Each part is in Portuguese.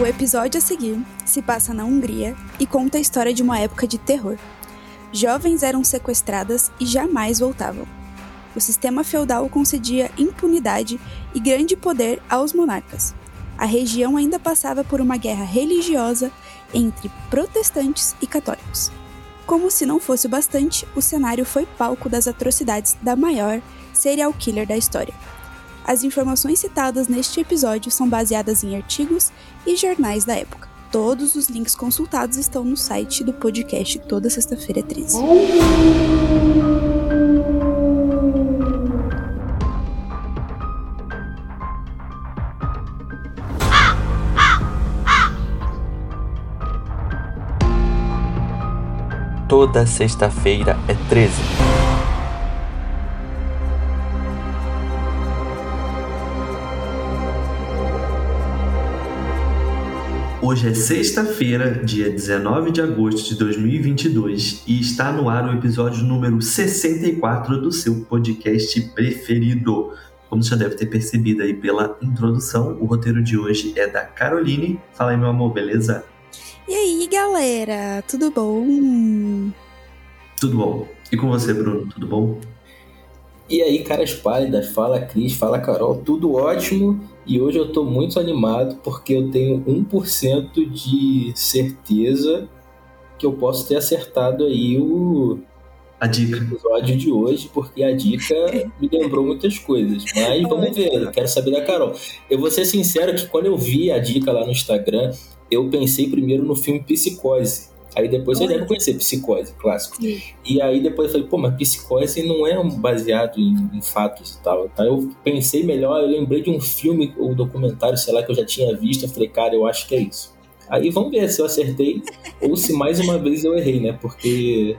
O episódio a seguir se passa na Hungria e conta a história de uma época de terror. Jovens eram sequestradas e jamais voltavam. O sistema feudal concedia impunidade e grande poder aos monarcas. A região ainda passava por uma guerra religiosa entre protestantes e católicos. Como se não fosse o bastante, o cenário foi palco das atrocidades da maior serial killer da história. As informações citadas neste episódio são baseadas em artigos e jornais da época. Todos os links consultados estão no site do podcast toda sexta-feira 13. Toda sexta-feira é 13. Hoje é sexta-feira, dia 19 de agosto de 2022 e está no ar o episódio número 64 do seu podcast preferido. Como você já deve ter percebido aí pela introdução, o roteiro de hoje é da Caroline. Fala aí, meu amor, beleza? E aí, galera, tudo bom? Tudo bom. E com você, Bruno, tudo bom? E aí, caras pálidas, fala Cris, fala Carol, tudo ótimo. E hoje eu tô muito animado porque eu tenho 1% de certeza que eu posso ter acertado aí o a dica. episódio de hoje, porque a dica me lembrou muitas coisas. Mas vamos ver, eu quero saber da Carol. Eu vou ser sincero que quando eu vi a dica lá no Instagram, eu pensei primeiro no filme Psicose. Aí depois você deve conhecer Psicose, clássico. Sim. E aí depois eu falei, pô, mas Psicose não é um baseado em, em fatos e tal. Então eu pensei melhor, eu lembrei de um filme ou documentário, sei lá, que eu já tinha visto. Eu falei, cara, eu acho que é isso. Aí vamos ver se eu acertei ou se mais uma vez eu errei, né? Porque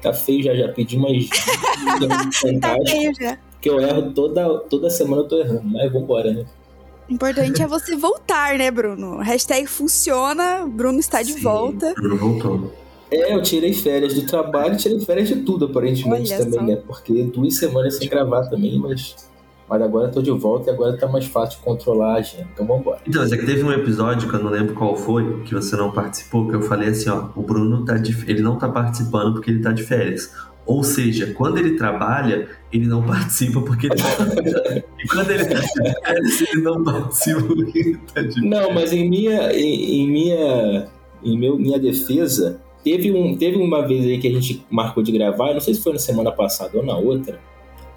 tá feio já, já pedi umas Tá feio já. que eu erro toda, toda semana eu tô errando. Mas vambora, né? O importante é você voltar, né, Bruno? Hashtag funciona, Bruno está de Sim, volta. Bruno voltou. É, eu tirei férias do trabalho, tirei férias de tudo, aparentemente, Olha também, só. né? Porque duas semanas sem gravar também, mas, mas agora eu tô de volta e agora tá mais fácil de controlar a agenda. Então vambora. Então, é que teve um episódio que eu não lembro qual foi, que você não participou, que eu falei assim, ó, o Bruno tá de, ele não tá participando porque ele tá de férias. Ou seja, quando ele trabalha, ele não participa porque ele tá E quando ele tá de férias, ele não participa porque ele tá de Não, mas em minha, em, em minha, em meu, minha defesa, teve, um, teve uma vez aí que a gente marcou de gravar, não sei se foi na semana passada ou na outra,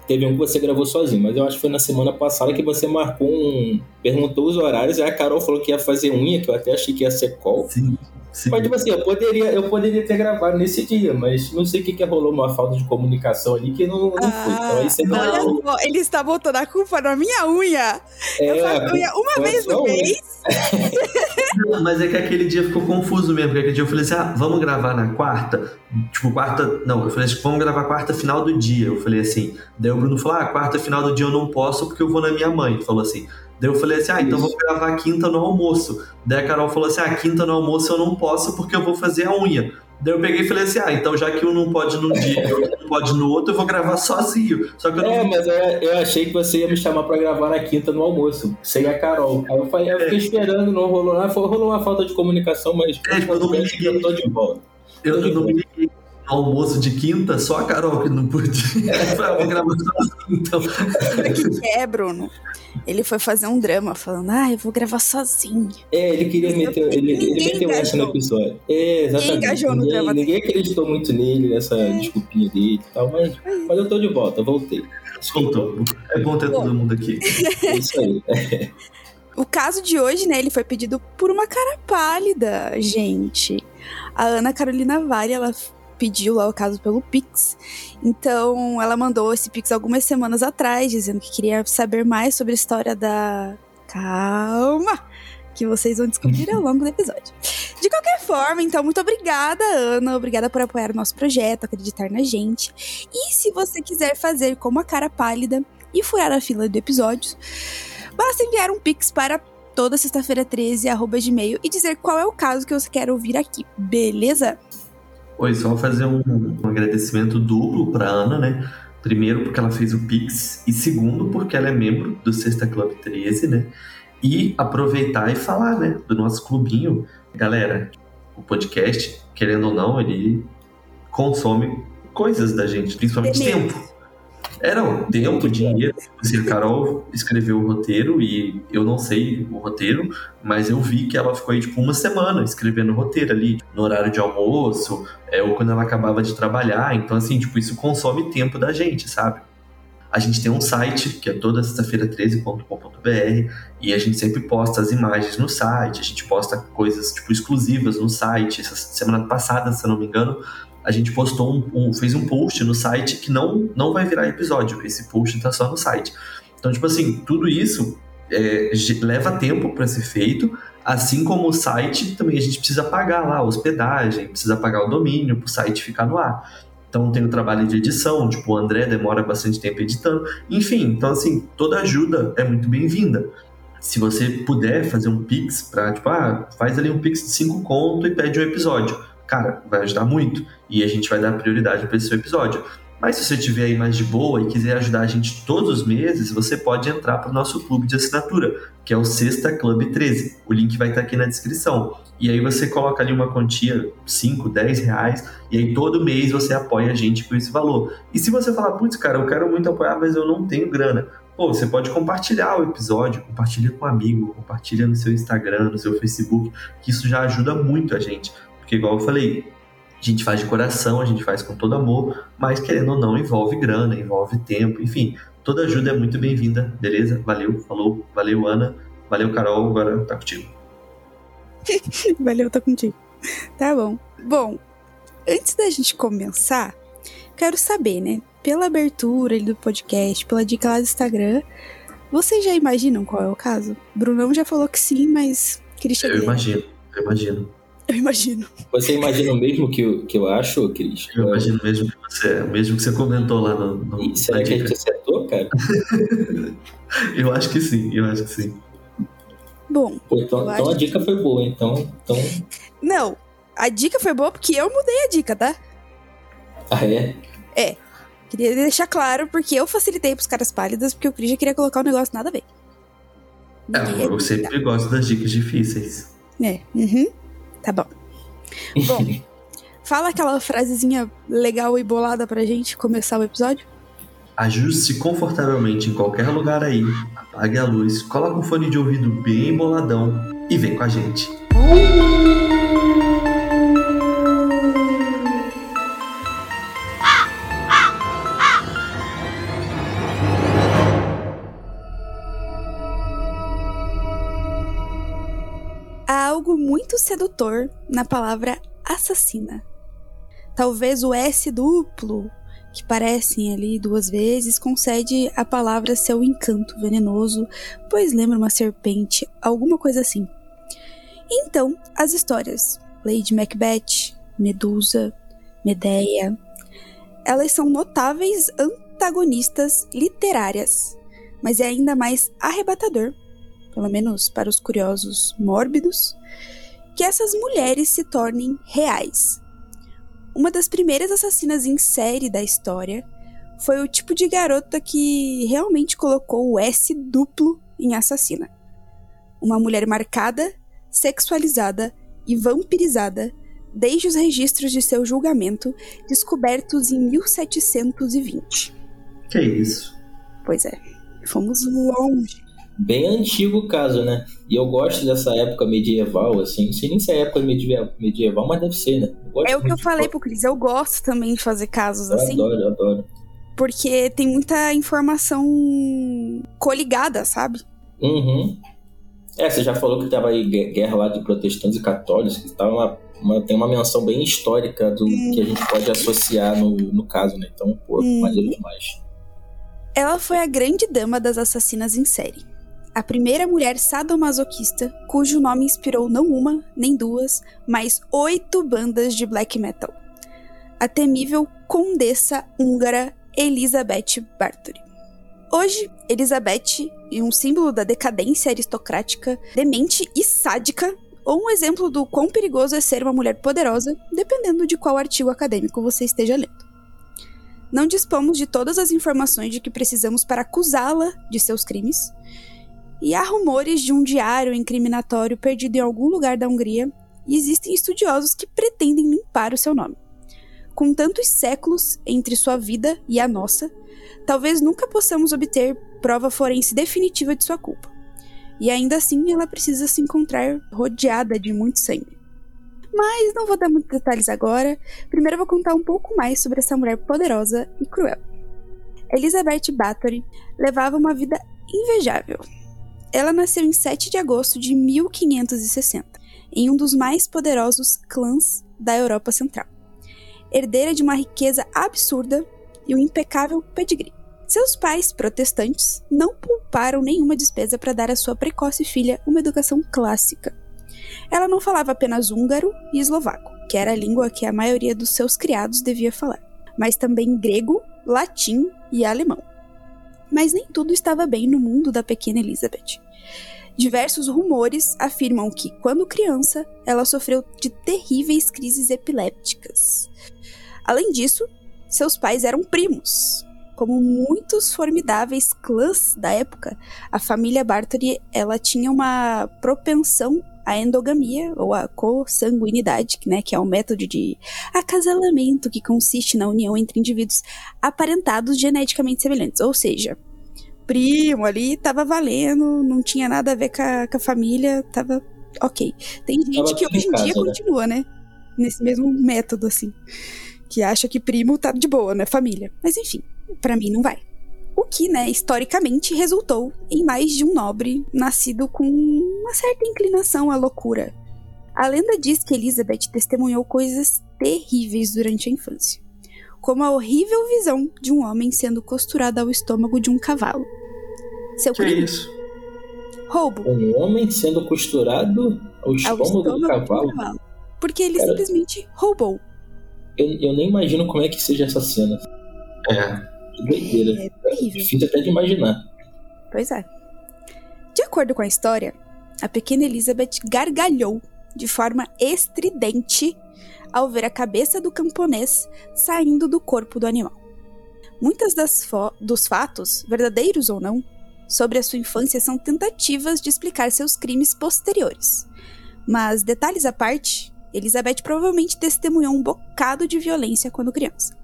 teve um que você gravou sozinho, mas eu acho que foi na semana passada que você marcou um... perguntou os horários, aí a Carol falou que ia fazer unha, que eu até achei que ia ser call. Sim, sim. Mas, tipo assim, eu poderia, eu poderia ter gravado nesse dia, mas não sei o que, que rolou, uma falta de comunicação ali que não, não foi. Então aí você não. Ah, olha só, ele está botando a culpa na minha unha. eu É, faço unha uma vez no mês. Não, Mas é que aquele dia ficou confuso mesmo, porque aquele dia eu falei assim, ah, vamos gravar na quarta? Tipo, quarta... Não, eu falei assim, vamos gravar quarta final do dia. Eu falei assim, daí o Bruno falou, ah, quarta final do dia eu não posso porque eu vou na minha mãe. Ele falou assim, daí eu falei assim, ah, então Isso. vamos gravar quinta no almoço. Daí a Carol falou assim, ah, quinta no almoço eu não posso porque eu vou fazer a unha. Daí eu peguei e falei assim, ah, então já que um não pode num dia e outro não pode no outro, eu vou gravar sozinho. Só que eu não É, mas eu, eu achei que você ia me chamar pra gravar na quinta no almoço, sem a Carol. Aí eu, falei, eu fiquei esperando, não rolou nada. Rolou uma falta de comunicação, mas É, tipo, eu não me liguei. eu tô de volta. Eu não me liguei almoço de quinta, só a Carol que não podia. Eu gravar sozinho, então. O que, que é, Bruno? Ele foi fazer um drama falando, ah, eu vou gravar sozinho. É, ele queria meter. Ele, ele meteu essa no episódio. É, exatamente. Ninguém engajou no ninguém, drama ninguém acreditou muito nele, nessa desculpinha dele e tal, mas, mas eu tô de volta, voltei. Voltou. É bom ter todo mundo aqui. É isso aí. O caso de hoje, né, ele foi pedido por uma cara pálida, gente. A Ana Carolina Vale, ela pediu lá o caso pelo Pix. Então, ela mandou esse Pix algumas semanas atrás, dizendo que queria saber mais sobre a história da. Calma! Que vocês vão descobrir ao longo do episódio. De qualquer forma, então, muito obrigada, Ana. Obrigada por apoiar o nosso projeto, acreditar na gente. E se você quiser fazer como a cara pálida e furar a fila de episódios, basta enviar um Pix para toda sexta-feira 13, arroba gmail, e dizer qual é o caso que você quer ouvir aqui, beleza? Oi, só fazer um, um agradecimento duplo para Ana, né? Primeiro, porque ela fez o Pix, e segundo, porque ela é membro do Sexta Club 13, né? E aproveitar e falar, né, do nosso clubinho. Galera, o podcast, querendo ou não, ele consome coisas da gente, principalmente tempo. Era o tempo, dinheiro. Assim, a Carol escreveu o roteiro e eu não sei o roteiro, mas eu vi que ela ficou aí, tipo, uma semana escrevendo o roteiro ali, no horário de almoço, é, ou quando ela acabava de trabalhar. Então, assim, tipo, isso consome tempo da gente, sabe? A gente tem um site que é toda sexta-feira 13.com.br e a gente sempre posta as imagens no site, a gente posta coisas tipo exclusivas no site. Essa semana passada, se eu não me engano, a gente postou um, um, fez um post no site que não não vai virar episódio. Esse post tá só no site. Então, tipo assim, tudo isso é, leva tempo para ser feito, assim como o site também a gente precisa pagar lá a hospedagem, precisa pagar o domínio para o site ficar no ar. Então tem o trabalho de edição, tipo, o André demora bastante tempo editando. Enfim, então assim, toda ajuda é muito bem-vinda. Se você puder fazer um Pix para, tipo, ah, faz ali um Pix de 5 conto e pede um episódio. Cara, vai ajudar muito. E a gente vai dar prioridade para esse seu episódio. Mas se você tiver aí mais de boa e quiser ajudar a gente todos os meses, você pode entrar para o nosso clube de assinatura, que é o Sexta Club 13. O link vai estar aqui na descrição. E aí você coloca ali uma quantia, 5, 10 reais, e aí todo mês você apoia a gente com esse valor. E se você falar, putz, cara, eu quero muito apoiar, mas eu não tenho grana. Pô, você pode compartilhar o episódio, compartilha com um amigo, compartilha no seu Instagram, no seu Facebook, que isso já ajuda muito a gente. Porque igual eu falei, a gente faz de coração, a gente faz com todo amor, mas querendo ou não, envolve grana, envolve tempo, enfim, toda ajuda é muito bem-vinda, beleza? Valeu, falou, valeu Ana, valeu Carol, agora tá contigo. valeu, tá contigo. Tá bom. Bom, antes da gente começar, quero saber, né? Pela abertura do podcast, pela dica lá do Instagram, vocês já imaginam qual é o caso? Brunão já falou que sim, mas Christian. Eu imagino, eu imagino. Eu imagino. Você imagina o mesmo que eu, que eu acho, Cris? Eu imagino mesmo que você, mesmo que você comentou lá no. no e será que a gente acertou, cara? eu acho que sim, eu acho que sim. Bom. Pô, então, então a dica foi boa, então, então. Não, a dica foi boa porque eu mudei a dica, tá? Ah, é? É. Queria deixar claro porque eu facilitei pros caras pálidas porque o Cris já queria colocar o um negócio nada a ver. É, eu sempre gosto das dicas difíceis. É, uhum. Tá bom. Bom, fala aquela frasezinha legal e bolada pra gente começar o episódio. Ajuste-se confortavelmente em qualquer lugar aí, apague a luz, coloque um fone de ouvido bem boladão e vem com a gente. Muito sedutor na palavra assassina. Talvez o S duplo, que parecem ali duas vezes, concede à palavra seu encanto venenoso, pois lembra uma serpente, alguma coisa assim. Então, as histórias Lady Macbeth, Medusa, Medeia, elas são notáveis antagonistas literárias, mas é ainda mais arrebatador, pelo menos para os curiosos mórbidos, que essas mulheres se tornem reais. Uma das primeiras assassinas em série da história foi o tipo de garota que realmente colocou o S duplo em assassina. Uma mulher marcada, sexualizada e vampirizada desde os registros de seu julgamento descobertos em 1720. Que isso? Pois é, fomos longe bem antigo o caso, né? E eu gosto dessa época medieval, assim. Não sei nem se é época medieval, mas deve ser, né? É o que eu falei pro Cris. Eu gosto também de fazer casos eu assim. Adoro, eu adoro. Porque tem muita informação coligada, sabe? Uhum. É, você já falou que tava aí guerra lá de protestantes e católicos, que tava uma, uma, tem uma menção bem histórica do uhum. que a gente pode associar no, no caso, né? Então, pô, uhum. maneiro demais. Ela foi a grande dama das assassinas em série a primeira mulher sadomasoquista cujo nome inspirou não uma, nem duas, mas oito bandas de black metal. A temível condessa húngara Elizabeth Bathory. Hoje, Elizabeth um símbolo da decadência aristocrática, demente e sádica, ou um exemplo do quão perigoso é ser uma mulher poderosa, dependendo de qual artigo acadêmico você esteja lendo. Não dispomos de todas as informações de que precisamos para acusá-la de seus crimes, e há rumores de um diário incriminatório perdido em algum lugar da Hungria, e existem estudiosos que pretendem limpar o seu nome. Com tantos séculos entre sua vida e a nossa, talvez nunca possamos obter prova forense definitiva de sua culpa. E ainda assim, ela precisa se encontrar rodeada de muito sangue. Mas não vou dar muitos detalhes agora. Primeiro vou contar um pouco mais sobre essa mulher poderosa e cruel. Elizabeth Bathory levava uma vida invejável. Ela nasceu em 7 de agosto de 1560, em um dos mais poderosos clãs da Europa Central. Herdeira de uma riqueza absurda e um impecável pedigree. Seus pais, protestantes, não pouparam nenhuma despesa para dar à sua precoce filha uma educação clássica. Ela não falava apenas húngaro e eslovaco, que era a língua que a maioria dos seus criados devia falar, mas também grego, latim e alemão. Mas nem tudo estava bem no mundo da pequena Elizabeth. Diversos rumores afirmam que, quando criança, ela sofreu de terríveis crises epilépticas. Além disso, seus pais eram primos. Como muitos formidáveis clãs da época, a família Bartoli ela tinha uma propensão à endogamia ou à consanguinidade, né, que é um método de acasalamento que consiste na união entre indivíduos aparentados geneticamente semelhantes, ou seja, primo ali tava valendo, não tinha nada a ver com a, com a família, tava ok. Tem gente que hoje em casa, dia né? continua, né? Nesse mesmo método, assim. Que acha que primo tá de boa, né? Família. Mas enfim, para mim não vai. O que, né, historicamente resultou em mais de um nobre nascido com uma certa inclinação à loucura. A lenda diz que Elizabeth testemunhou coisas terríveis durante a infância como a horrível visão de um homem sendo costurado ao estômago de um cavalo. Seu que crime? isso? Roubo. Um homem sendo costurado ao estômago, ao estômago do, cavalo. do, cavalo. Porque ele Cara, simplesmente roubou. Eu, eu, nem imagino como é que seja essa cena. É. Doideira. É terrível. Difícil até de imaginar. Pois é. De acordo com a história, a pequena Elizabeth gargalhou de forma estridente ao ver a cabeça do camponês saindo do corpo do animal. Muitas das dos fatos, verdadeiros ou não, sobre a sua infância são tentativas de explicar seus crimes posteriores. Mas, detalhes à parte, Elizabeth provavelmente testemunhou um bocado de violência quando criança.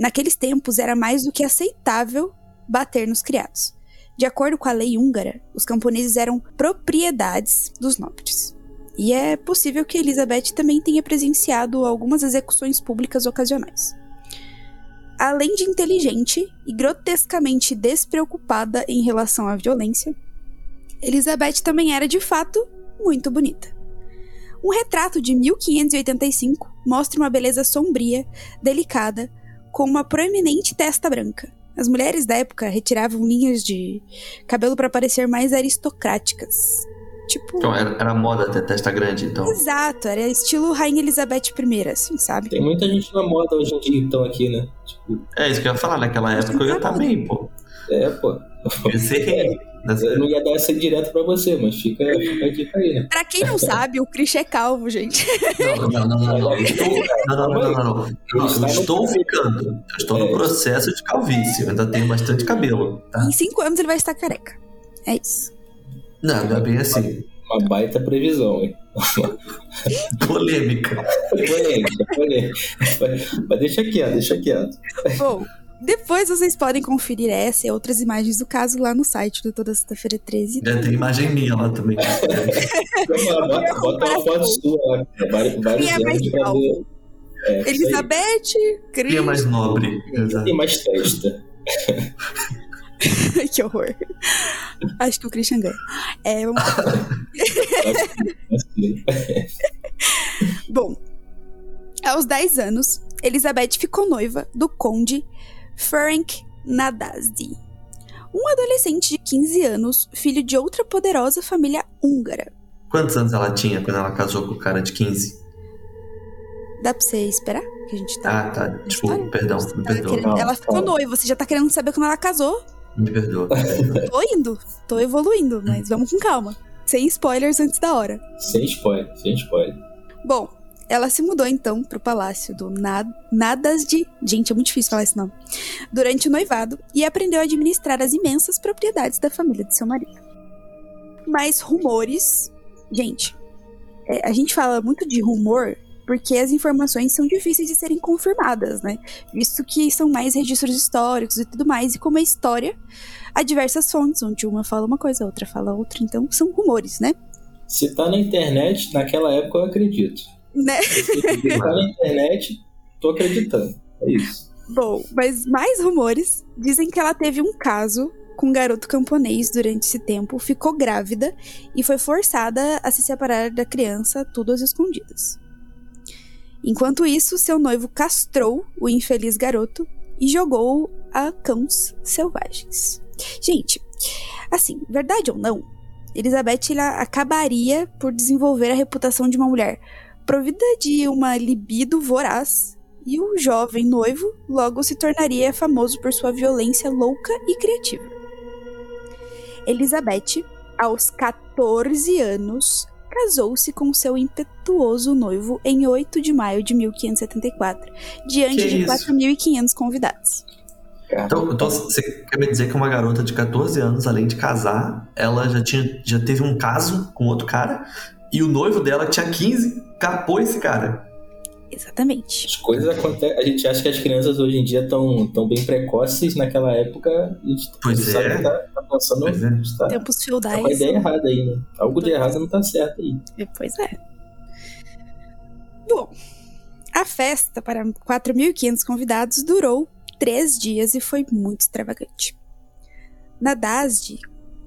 Naqueles tempos era mais do que aceitável bater nos criados. De acordo com a lei húngara, os camponeses eram propriedades dos nobres. E é possível que Elizabeth também tenha presenciado algumas execuções públicas ocasionais. Além de inteligente e grotescamente despreocupada em relação à violência, Elizabeth também era de fato muito bonita. Um retrato de 1585 mostra uma beleza sombria, delicada, com uma proeminente testa branca. As mulheres da época retiravam linhas de cabelo para parecer mais aristocráticas, Tipo. Então, era, era moda ter testa grande, então. Exato, era estilo Rainha Elizabeth I, assim, sabe? Tem muita gente na moda hoje em dia, então, aqui, né? Tipo... É isso que eu ia falar, naquela época eu ia estar bem, pô. É, pô. Eu Eu não ia dar essa direto pra você, mas fica, fica a dica aí, né? Pra quem não sabe, o Chris é calvo, gente. Não, não, não, não. não. Estou, não, não, não, não, não. Eu estou ficando. Eu estou no processo de calvície. Eu ainda tenho bastante cabelo. Tá? Em cinco anos ele vai estar careca. É isso. Não, não é bem assim. Uma baita previsão, hein? polêmica. polêmica, polêmica. Mas deixa quieto, deixa quieto. Bom, depois vocês podem conferir essa e outras imagens do caso lá no site do Toda Sexta-feira 13. Já tem imagem minha lá também. bota, bota uma foto sua lá. Vários, vários Quem é mais calvo? É, Elizabeth, Quem é mais nobre? Tem mais testa. que horror. Acho que o Christian ganha. É, vamos... Bom, aos 10 anos, Elizabeth ficou noiva do conde Ferenc Nadasdi, um adolescente de 15 anos, filho de outra poderosa família húngara. Quantos anos ela tinha quando ela casou com o cara de 15? Dá pra você esperar? Que a gente tá. Ah, tá. Desculpa, perdão, me perdoa. Querendo... Ela ficou noiva, você já tá querendo saber quando ela casou? Me perdoa. tô indo, tô evoluindo, mas vamos com calma. Sem spoilers antes da hora. Sem spoiler, sem spoiler. Bom, ela se mudou então pro palácio do Nad Nadas de. Gente, é muito difícil falar esse nome. Durante o noivado e aprendeu a administrar as imensas propriedades da família de seu marido. Mas rumores. Gente, é, a gente fala muito de rumor porque as informações são difíceis de serem confirmadas, né? Visto que são mais registros históricos e tudo mais, e como é história, há diversas fontes, onde uma fala uma coisa, a outra fala outra, então são rumores, né? Se tá na internet, naquela época eu acredito. Né? Na internet, tô acreditando. É isso. Bom, mas mais rumores dizem que ela teve um caso com um garoto camponês durante esse tempo, ficou grávida e foi forçada a se separar da criança, tudo às escondidas. Enquanto isso, seu noivo castrou o infeliz garoto e jogou a cães selvagens. Gente, assim, verdade ou não, Elizabeth acabaria por desenvolver a reputação de uma mulher provida de uma libido voraz, e o jovem noivo logo se tornaria famoso por sua violência louca e criativa. Elizabeth, aos 14 anos, casou-se com seu impetuoso noivo em 8 de maio de 1574, diante Que de isso? 4.500 convidados. Então, então você quer me dizer que uma garota de 14 anos, além de casar, ela já, tinha, já teve um caso com outro cara e o noivo dela que tinha 15 capou esse cara. Exatamente. As coisas acontecem. A gente acha que as crianças hoje em dia estão tão bem precoces. Naquela época, a gente, Pois é. que tá, tá pensando. Pois é. tá, Tempos tá com a feudais. ideia errada aí, né? Algo de errado não tá certo aí. Pois é. Bom, a festa para 4.500 convidados durou três dias e foi muito extravagante. Nadasdi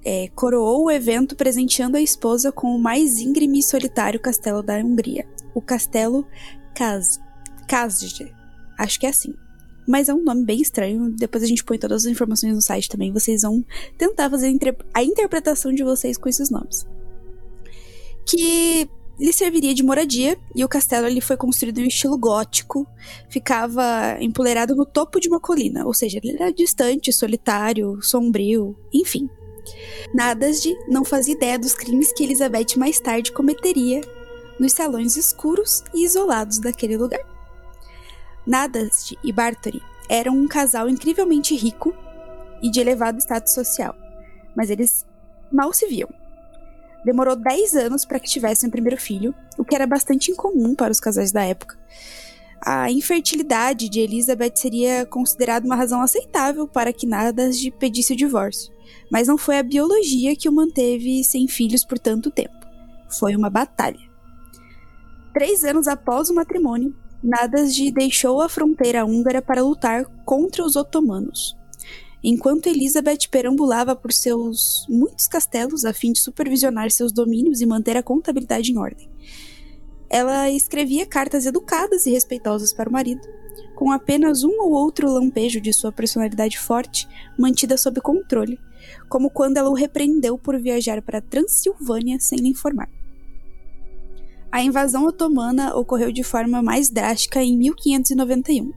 é, coroou o evento presenteando a esposa com o mais íngreme e solitário castelo da Hungria, o Castelo Kaz Kazje. Acho que é assim. Mas é um nome bem estranho. Depois a gente põe todas as informações no site também. Vocês vão tentar fazer a interpretação de vocês com esses nomes. Que lhe serviria de moradia e o castelo ele foi construído em estilo gótico, ficava empoleirado no topo de uma colina, ou seja, ele era distante, solitário, sombrio, enfim. Nadasdi não fazia ideia dos crimes que Elizabeth mais tarde cometeria nos salões escuros e isolados daquele lugar. Nadasdi e Bartori eram um casal incrivelmente rico e de elevado status social, mas eles mal se viam. Demorou 10 anos para que tivessem o primeiro filho, o que era bastante incomum para os casais da época. A infertilidade de Elizabeth seria considerada uma razão aceitável para que Nadasdi pedisse o divórcio, mas não foi a biologia que o manteve sem filhos por tanto tempo. Foi uma batalha. Três anos após o matrimônio, Nadasdi deixou a fronteira húngara para lutar contra os otomanos. Enquanto Elizabeth perambulava por seus muitos castelos a fim de supervisionar seus domínios e manter a contabilidade em ordem. Ela escrevia cartas educadas e respeitosas para o marido, com apenas um ou outro lampejo de sua personalidade forte mantida sob controle, como quando ela o repreendeu por viajar para Transilvânia sem lhe informar. A invasão otomana ocorreu de forma mais drástica em 1591,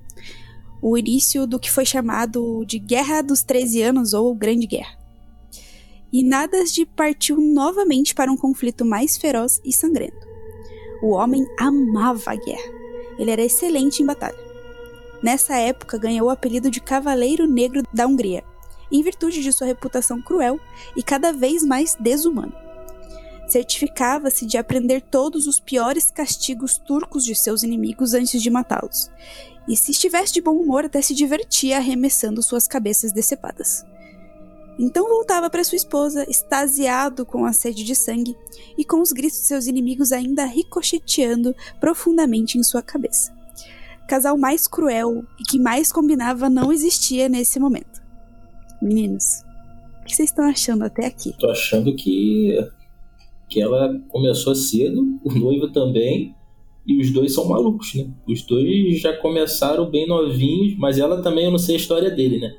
o início do que foi chamado de Guerra dos Treze Anos ou Grande Guerra. E Nadasdi partiu novamente para um conflito mais feroz e sangrento. O homem amava a guerra. Ele era excelente em batalha. Nessa época ganhou o apelido de Cavaleiro Negro da Hungria, em virtude de sua reputação cruel e cada vez mais desumana. Certificava-se de aprender todos os piores castigos turcos de seus inimigos antes de matá-los, e se estivesse de bom humor até se divertia arremessando suas cabeças decepadas. Então voltava para sua esposa, extasiado com a sede de sangue e com os gritos de seus inimigos ainda ricocheteando profundamente em sua cabeça. Casal mais cruel e que mais combinava não existia nesse momento. Meninos, o que vocês estão achando até aqui? Tô achando que, que ela começou cedo, o noivo também, e os dois são malucos, né? Os dois já começaram bem novinhos, mas ela também, eu não sei a história dele, né?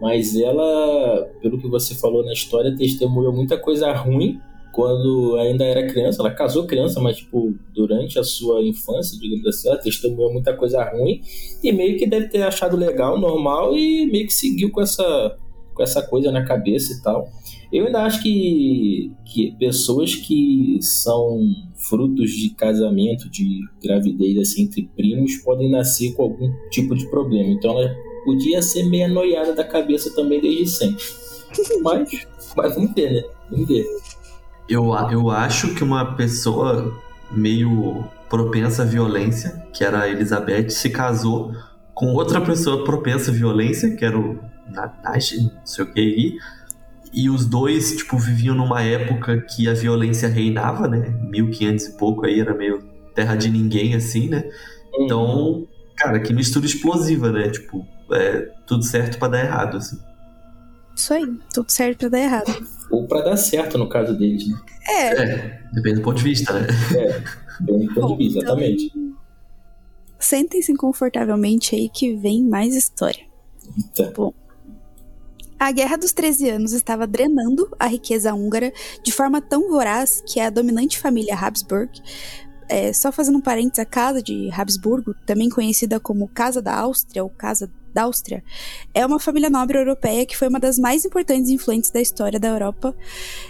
Mas ela, pelo que você falou na história, testemunhou muita coisa ruim quando ainda era criança. Ela casou criança, mas, tipo, durante a sua infância, digamos assim, ela testemunhou muita coisa ruim e meio que deve ter achado legal, normal e meio que seguiu com essa, com essa coisa na cabeça e tal. Eu ainda acho que, que pessoas que são frutos de casamento, de gravidez assim, entre primos, podem nascer com algum tipo de problema. Então ela podia ser meio anoiada da cabeça também desde sempre. Mas, mas vamos ver, né? Vamos ver. Eu, eu acho que uma pessoa meio propensa à violência, que era a Elizabeth, se casou com outra pessoa propensa à violência, que era o Nash, não sei o que aí. E os dois, tipo, viviam numa época que a violência reinava, né? 1500 e pouco aí, era meio terra de ninguém, assim, né? Então, cara, que mistura explosiva, né? Tipo, é tudo certo para dar errado, assim. Isso aí, tudo certo pra dar errado. Ou pra dar certo no caso deles, né? É. É, depende do ponto de vista, né? É, bem do ponto de vista, Bom, então- exatamente. Sentem-se confortavelmente aí que vem mais história. Tá. Bom. A Guerra dos 13 Anos estava drenando a riqueza húngara de forma tão voraz que a dominante família Habsburg, é, só fazendo um parênteses, a Casa de Habsburgo, também conhecida como Casa da Áustria ou Casa da Áustria, é uma família nobre europeia que foi uma das mais importantes influentes da história da Europa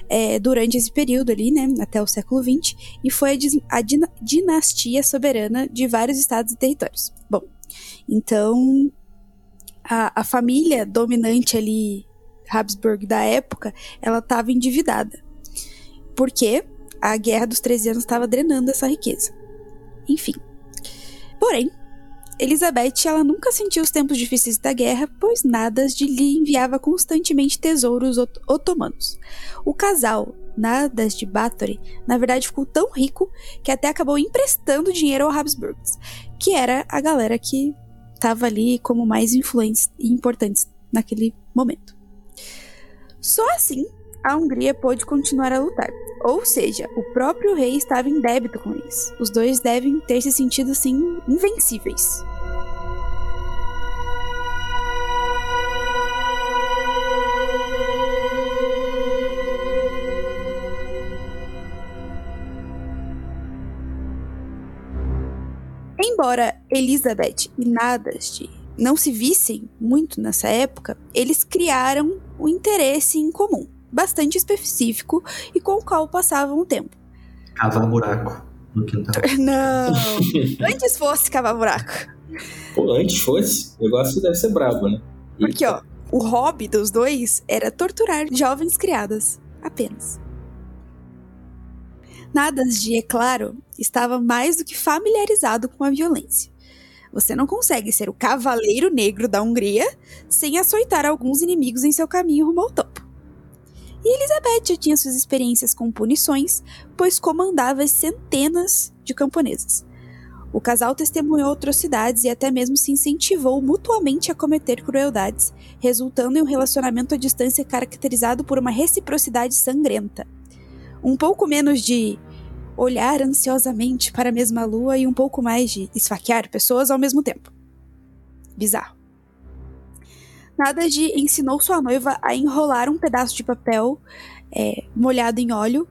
é, durante esse período ali, né, até o século XX, e foi a, a dina- dinastia soberana de vários estados e territórios. Bom, então a, a família dominante ali, Habsburg da época, ela estava endividada. Porque a Guerra dos 13 Anos estava drenando essa riqueza. Enfim. Porém, Elizabeth ela nunca sentiu os tempos difíceis da guerra, pois Nadas de lhe enviava constantemente tesouros ot- otomanos. O casal Nadas de Bathory, na verdade, ficou tão rico que até acabou emprestando dinheiro ao Habsburgs, que era a galera que estava ali como mais influentes e importantes naquele momento. Só assim a Hungria pôde continuar a lutar. Ou seja, o próprio rei estava em débito com eles. Os dois devem ter se sentido assim invencíveis. Embora Elizabeth e Nadas não se vissem muito nessa época, eles criaram um interesse em comum, bastante específico e com o qual passavam o tempo. Cavar buraco no quintal. Não! Antes fosse cavar buraco. Pô, antes fosse, o negócio deve ser brabo, né? Porque, ó, o hobby dos dois era torturar jovens criadas. Apenas. Nadas de, é claro, estava mais do que familiarizado com a violência. Você não consegue ser o cavaleiro negro da Hungria sem açoitar alguns inimigos em seu caminho rumo ao topo. E Elizabeth já tinha suas experiências com punições, pois comandava centenas de camponesas. O casal testemunhou atrocidades e até mesmo se incentivou mutuamente a cometer crueldades, resultando em um relacionamento à distância caracterizado por uma reciprocidade sangrenta. Um pouco menos de olhar ansiosamente para a mesma lua e um pouco mais de esfaquear pessoas ao mesmo tempo. Bizarro. Nada de ensinou sua noiva a enrolar um pedaço de papel é, molhado em óleo,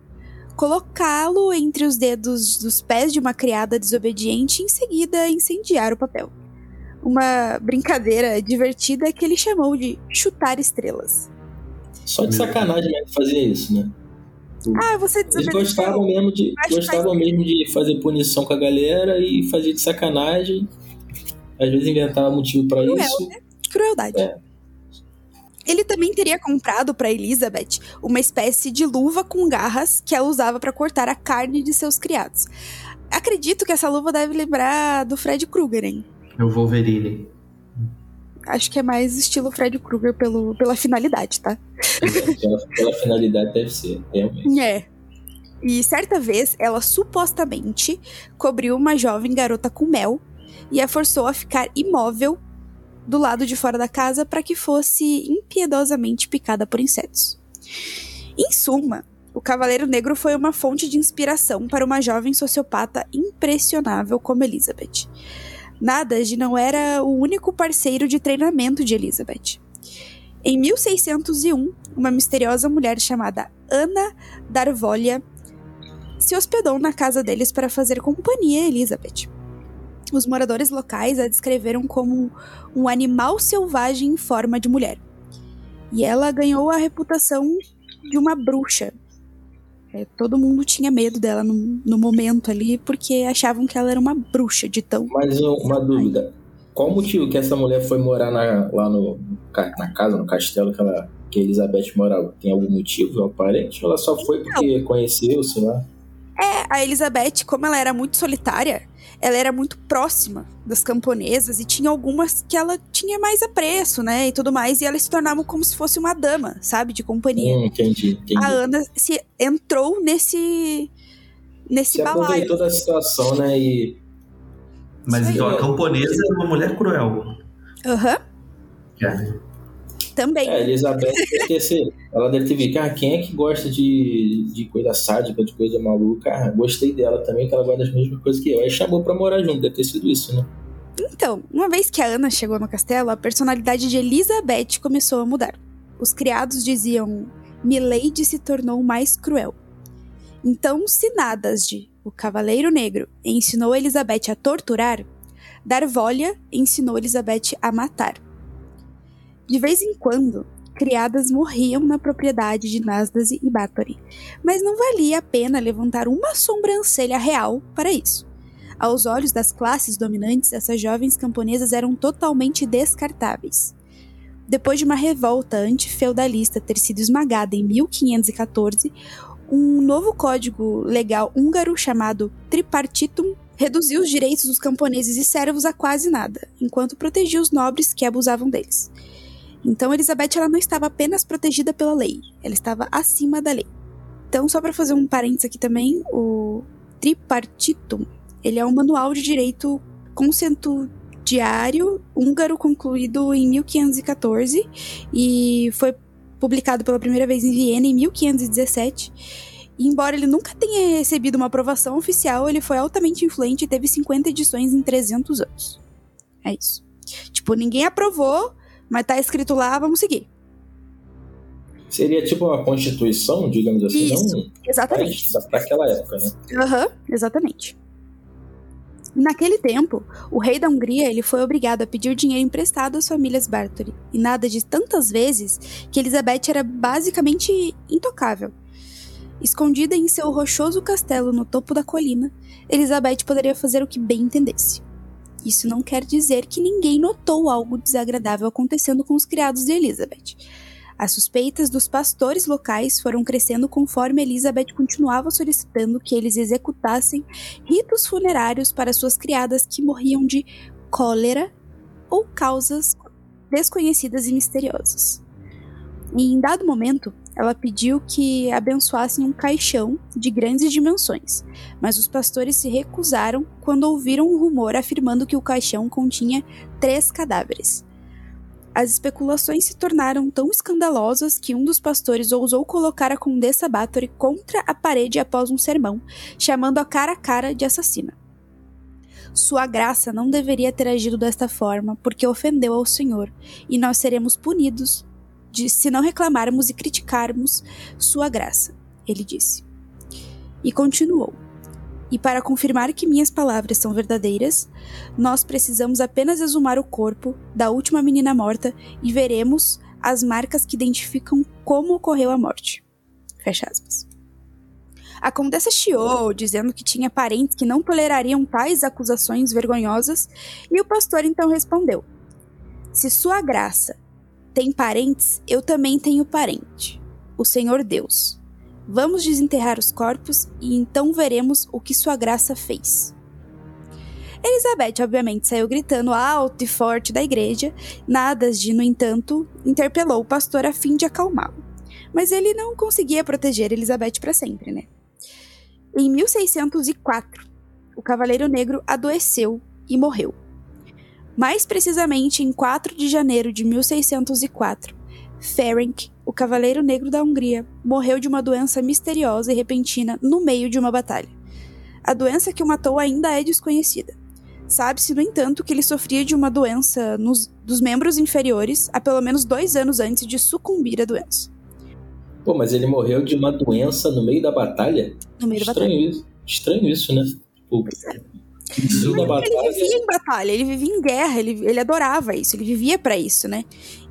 colocá-lo entre os dedos dos pés de uma criada desobediente e em seguida incendiar o papel. Uma brincadeira divertida que ele chamou de chutar estrelas. Só de sacanagem mesmo fazer isso, né? Ah, você Eles gostavam mesmo de gostavam mesmo de fazer punição com a galera e fazer de sacanagem. Às vezes inventava motivo pra Cruel, isso. Crueldade. É. Ele também teria comprado para Elizabeth uma espécie de luva com garras que ela usava para cortar a carne de seus criados. Acredito que essa luva deve lembrar do Fred Krueger, hein? É o Wolverine. Acho que é mais estilo Fred Krueger pelo, pela finalidade, tá? Pela, pela finalidade deve ser, realmente. É. E certa vez, ela supostamente cobriu uma jovem garota com mel e a forçou a ficar imóvel do lado de fora da casa para que fosse impiedosamente picada por insetos. Em suma, o Cavaleiro Negro foi uma fonte de inspiração para uma jovem sociopata impressionável como Elizabeth. Nadas não era o único parceiro de treinamento de Elizabeth. Em 1601, uma misteriosa mulher chamada Ana Darvolha se hospedou na casa deles para fazer companhia a Elizabeth. Os moradores locais a descreveram como um animal selvagem em forma de mulher. E ela ganhou a reputação de uma bruxa. É, todo mundo tinha medo dela no, no momento ali, porque achavam que ela era uma bruxa de tão. Mas uma dúvida. Qual o motivo que essa mulher foi morar na- lá no, na casa, no castelo que ela que a Elizabeth morava? Tem algum motivo aparente? Ou ela só foi porque conheceu, sei lá? É, a Elizabeth, como ela era muito solitária, ela era muito próxima das camponesas e tinha algumas que ela tinha mais apreço, né, e tudo mais, e elas se tornavam como se fosse uma dama, sabe, de companhia. Hum, entendi, entendi. A Ana se entrou nesse nesse Se balaio. aproveitou da situação, né? E Mas então a camponesa é uma mulher cruel. Aham, É. também. é, a Elizabeth deve ter sido- ela deve ter visto, ah, quem é que gosta de, de coisa sádica, de coisa maluca? Ah, gostei dela também, que ela gosta das mesmas coisas que eu. Aí chamou pra morar junto, deve ter sido isso, né? Então, uma vez que a Ana chegou no castelo, a personalidade de Elizabeth começou a mudar. Os criados diziam: Milady se tornou mais cruel. Então, se Nadasde, o Cavaleiro Negro, ensinou Elizabeth a torturar, Darvolha ensinou Elizabeth a matar. De vez em quando, criadas morriam na propriedade de Nasdase e Bathory, mas não valia a pena levantar uma sobrancelha real para isso. Aos olhos das classes dominantes, essas jovens camponesas eram totalmente descartáveis. Depois de uma revolta antifeudalista ter sido esmagada em 1514, um novo código legal húngaro chamado Tripartitum reduziu os direitos dos camponeses e servos a quase nada, enquanto protegia os nobres que abusavam deles. Então Elizabeth ela não estava apenas protegida pela lei, ela estava acima da lei. Então, só para fazer um parênteses aqui também, o Tripartitum ele é um manual de direito consentudiário húngaro concluído em 1514 e foi publicado pela primeira vez em Viena em 1517. E embora ele nunca tenha recebido uma aprovação oficial, ele foi altamente influente e teve 50 edições em 300 anos. É isso. Tipo, ninguém aprovou, mas tá escrito lá, vamos seguir. Seria tipo uma constituição, digamos assim, Isso, não Exatamente. para aquela época, né? Aham, exatamente. Naquele tempo, o rei da Hungria ele foi obrigado a pedir dinheiro emprestado às famílias Bartoli, e nada de tantas vezes que Elizabeth era basicamente intocável. Escondida em seu rochoso castelo no topo da colina, Elizabeth poderia fazer o que bem entendesse. Isso não quer dizer que ninguém notou algo desagradável acontecendo com os criados de Elizabeth. As suspeitas dos pastores locais foram crescendo conforme Elizabeth continuava solicitando que eles executassem ritos funerários para suas criadas que morriam de cólera ou causas desconhecidas e misteriosas. Em dado momento, ela pediu que abençoassem um caixão de grandes dimensões, mas os pastores se recusaram quando ouviram um rumor afirmando que o caixão continha três cadáveres. As especulações se tornaram tão escandalosas que um dos pastores ousou colocar a Condessa Bathory contra a parede após um sermão, chamando-a cara a cara de assassina. Sua graça não deveria ter agido desta forma, porque ofendeu ao Senhor, e nós seremos punidos de, se não reclamarmos e criticarmos sua graça, ele disse. E continuou. E para confirmar que minhas palavras são verdadeiras, nós precisamos apenas exumar o corpo da última menina morta e veremos as marcas que identificam como ocorreu a morte. Fecha aspas. A condessa chiou, dizendo que tinha parentes que não tolerariam tais acusações vergonhosas, e o pastor então respondeu: Se sua graça tem parentes, eu também tenho parente, o Senhor Deus. Vamos desenterrar os corpos e então veremos o que sua graça fez. Elizabeth, obviamente, saiu gritando alto e forte da igreja. Nadasde, no entanto, interpelou o pastor a fim de acalmá-lo. Mas ele não conseguia proteger Elizabeth para sempre, né? Em 1604, o Cavaleiro Negro adoeceu e morreu. Mais precisamente, em 4 de janeiro de 1604, Ferenc, o Cavaleiro Negro da Hungria, morreu de uma doença misteriosa e repentina no meio de uma batalha. A doença que o matou ainda é desconhecida. Sabe-se, no entanto, que ele sofria de uma doença nos, dos membros inferiores há pelo menos dois anos antes de sucumbir à doença. Pô, mas ele morreu de uma doença no meio da batalha? No meio da Estranho batalha. isso. Estranho isso, né? Tipo, da Ele vivia em batalha, ele vivia em guerra, ele, ele adorava isso, ele vivia pra isso, né?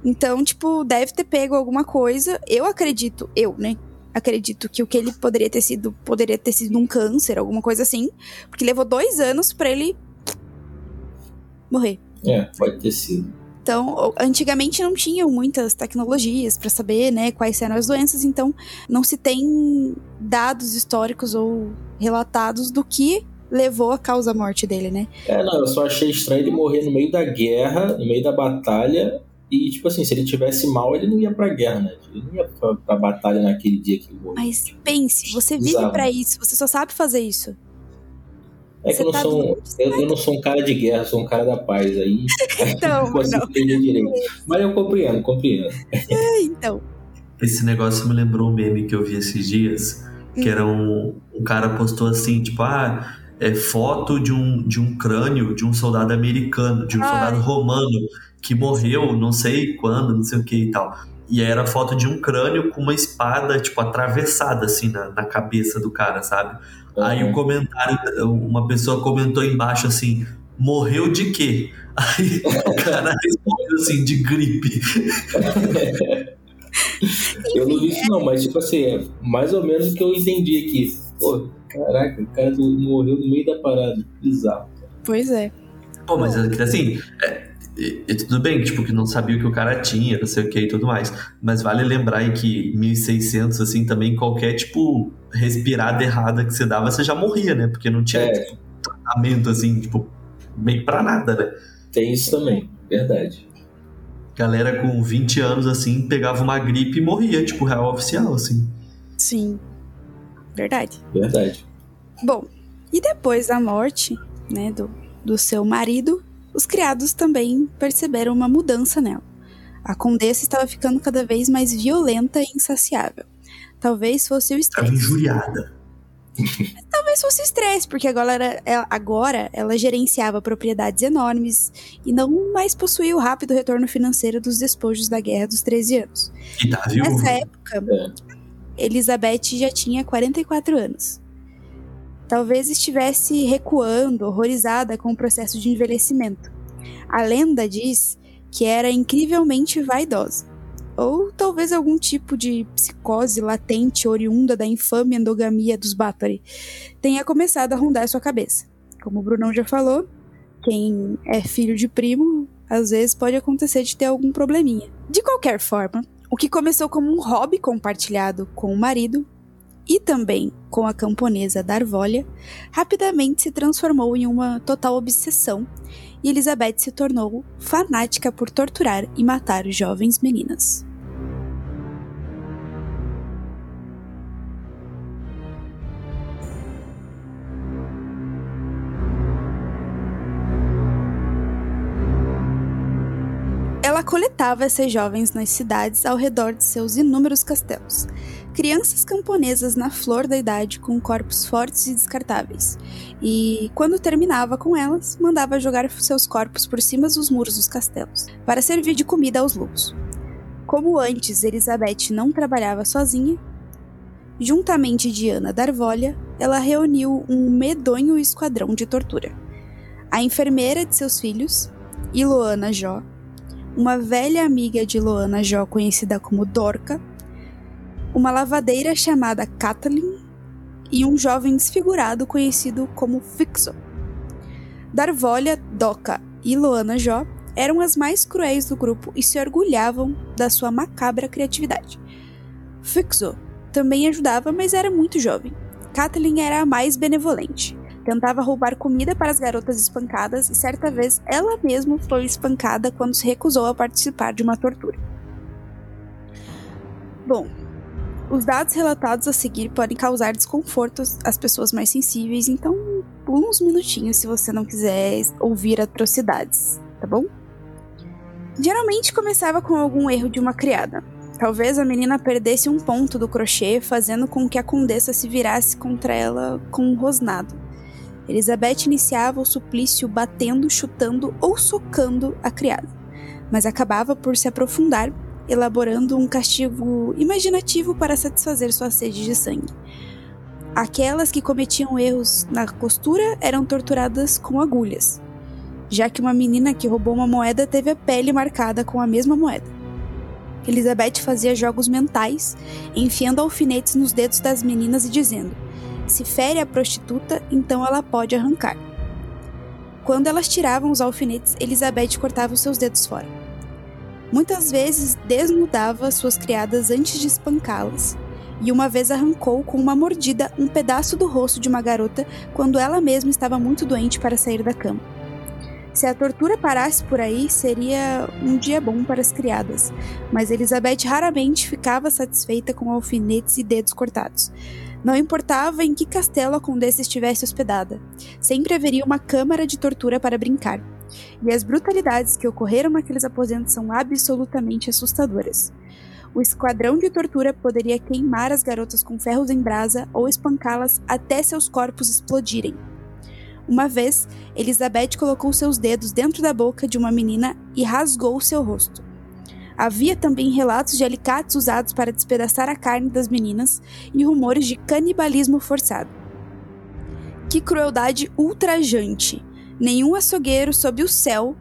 Então, tipo, deve ter pego alguma coisa. Eu acredito, eu, né? Acredito que o que ele poderia ter sido, poderia ter sido um câncer, alguma coisa assim. Porque levou dois anos pra ele morrer. É, pode ter sido. Então, antigamente não tinham muitas tecnologias para saber, né, quais eram as doenças, então não se tem dados históricos ou relatados do que levou a causa morte dele, né? É, não, eu só achei estranho ele morrer no meio da guerra, no meio da batalha, e, tipo assim, se ele tivesse mal, ele não ia pra guerra, né? Ele não ia pra, pra batalha naquele dia que ele morreu. Mas pense, você vive para isso, você só sabe fazer isso. É que eu não, tá sou, do- um- eu, eu não sou um cara de guerra, sou um cara da paz. Aí Então, não consigo entender direito. Mas eu compreendo, compreendo. É, então. Esse negócio me lembrou um meme que eu vi esses dias, que era um, um cara postou assim, tipo, ah, é foto de um, de um crânio de um soldado americano, de um Ai. soldado romano que morreu não sei quando, não sei o que e tal. E aí era foto de um crânio com uma espada, tipo, atravessada assim na, na cabeça do cara, sabe? Aí o comentário, uma pessoa comentou embaixo assim, morreu de quê? Aí o cara respondeu assim, de gripe. Eu não vi isso não, mas tipo assim, é mais ou menos o que eu entendi aqui. Pô, caraca, o cara morreu no meio da parada. Bizarro. Pois é. Pô, mas que, assim, é, e- e tudo bem, tipo, que não sabia o que o cara tinha, não sei o que e tudo mais. Mas vale lembrar aí que 1600, assim, também qualquer, tipo, respirada errada que você dava, você já morria, né? Porque não tinha É. tipo, tratamento, assim, tipo, bem pra nada, né? Tem isso também, verdade. Galera com 20 anos, assim, pegava uma gripe e morria, tipo, real oficial, assim. Sim. Verdade. Verdade. Bom, e depois da morte, né, do, do seu marido, os criados também perceberam uma mudança nela. A condessa estava ficando cada vez mais violenta e insaciável. Talvez fosse o estresse. injuriada. Talvez fosse o estresse, porque agora, era- ela- agora ela gerenciava propriedades enormes e não mais possuía o rápido retorno financeiro dos despojos da Guerra dos 13 anos. Tá. Nessa época, É. Elizabeth já tinha 44 anos. Talvez estivesse recuando, horrorizada com o processo de envelhecimento. A lenda diz que era incrivelmente vaidosa. Ou talvez algum tipo de psicose latente oriunda da infame endogamia dos Bathory tenha começado a rondar sua cabeça. Como o Brunão já falou, quem é filho de primo, às vezes pode acontecer de ter algum probleminha. De qualquer forma, o que começou como um hobby compartilhado com o marido e também com a camponesa Darvolha, rapidamente se transformou em uma total obsessão e Elizabeth se tornou fanática por torturar e matar jovens meninas. Ela coletava essas jovens nas cidades ao redor de seus inúmeros castelos. Crianças camponesas na flor da idade com corpos fortes e descartáveis. E, quando terminava com elas, mandava jogar seus corpos por cima dos muros dos castelos, para servir de comida aos lobos. Como antes Elizabeth não trabalhava sozinha, juntamente Diana Darvolha, ela reuniu um medonho esquadrão de tortura. A enfermeira de seus filhos, Iloana Jó, uma velha amiga de Loana Jó conhecida como Dorca, uma lavadeira chamada Kathleen e um jovem desfigurado conhecido como Fixo. Darvolha, Doca e Loana Jó eram as mais cruéis do grupo e se orgulhavam da sua macabra criatividade. Fixo também ajudava, mas era muito jovem. Kathleen era a mais benevolente. Tentava roubar comida para as garotas espancadas e certa vez ela mesma foi espancada quando se recusou a participar de uma tortura. Bom, os dados relatados a seguir podem causar desconfortos às pessoas mais sensíveis, então pula uns minutinhos se você não quiser ouvir atrocidades, tá bom? Geralmente começava com algum erro de uma criada. Talvez a menina perdesse um ponto do crochê, fazendo com que a condessa se virasse contra ela com um rosnado. Elizabeth iniciava o suplício batendo, chutando ou socando a criada, mas acabava por se aprofundar, elaborando um castigo imaginativo para satisfazer sua sede de sangue. Aquelas que cometiam erros na costura eram torturadas com agulhas, já que uma menina que roubou uma moeda teve a pele marcada com a mesma moeda. Elizabeth fazia jogos mentais, enfiando alfinetes nos dedos das meninas e dizendo: se fere a prostituta, então ela pode arrancar. Quando elas tiravam os alfinetes, Elizabeth cortava os seus dedos fora. Muitas vezes desnudava suas criadas antes de espancá-las, e uma vez arrancou com uma mordida um pedaço do rosto de uma garota quando ela mesma estava muito doente para sair da cama. Se a tortura parasse por aí, seria um dia bom para as criadas, mas Elizabeth raramente ficava satisfeita com alfinetes e dedos cortados. Não importava em que castelo a condessa estivesse hospedada, sempre haveria uma câmara de tortura para brincar e as brutalidades que ocorreram naqueles aposentos são absolutamente assustadoras. O esquadrão de tortura poderia queimar as garotas com ferros em brasa ou espancá-las até seus corpos explodirem. Uma vez, Elizabeth colocou seus dedos dentro da boca de uma menina e rasgou seu rosto. Havia também relatos de alicates usados para despedaçar a carne das meninas e rumores de canibalismo forçado. Que crueldade ultrajante! Nenhum açougueiro sob o céu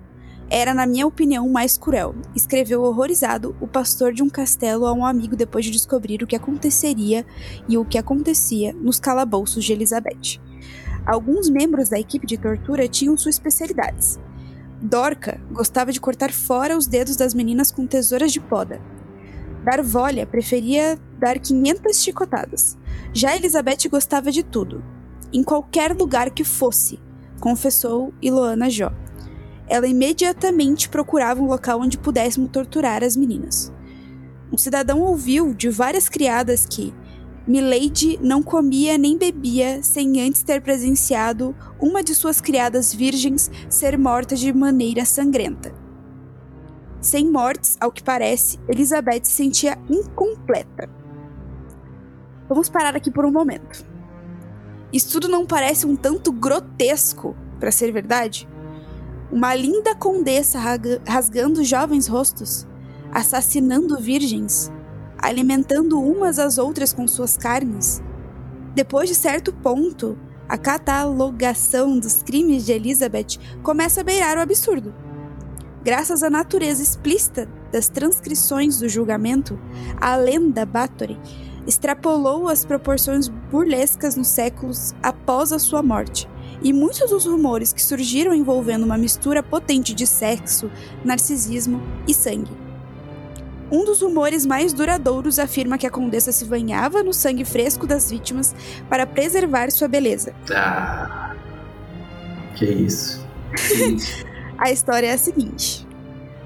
era, na minha opinião, mais cruel, escreveu horrorizado o pastor de um castelo a um amigo depois de descobrir o que aconteceria e o que acontecia nos calabouços de Elizabeth. Alguns membros da equipe de tortura tinham suas especialidades. Dorca gostava de cortar fora os dedos das meninas com tesouras de poda. Darvolha preferia dar 500 chicotadas. Já Elizabeth gostava de tudo, em qualquer lugar que fosse, confessou Iloana Jó. Ela imediatamente procurava um local onde pudéssemos torturar as meninas. Um cidadão ouviu de várias criadas que Milady não comia nem bebia sem antes ter presenciado uma de suas criadas virgens ser morta de maneira sangrenta. Sem mortes, ao que parece, Elizabeth se sentia incompleta. Vamos parar aqui por um momento. Isso tudo não parece um tanto grotesco para ser verdade? Uma linda condessa rasgando jovens rostos, assassinando virgens, alimentando umas às outras com suas carnes. Depois de certo ponto, a catalogação dos crimes de Elizabeth começa a beirar o absurdo. Graças à natureza explícita das transcrições do julgamento, a lenda Bathory extrapolou as proporções burlescas nos séculos após a sua morte, e muitos dos rumores que surgiram envolvendo uma mistura potente de sexo, narcisismo e sangue. Um dos rumores mais duradouros afirma que a condessa se banhava no sangue fresco das vítimas para preservar sua beleza. Ah, que isso. a história é a seguinte: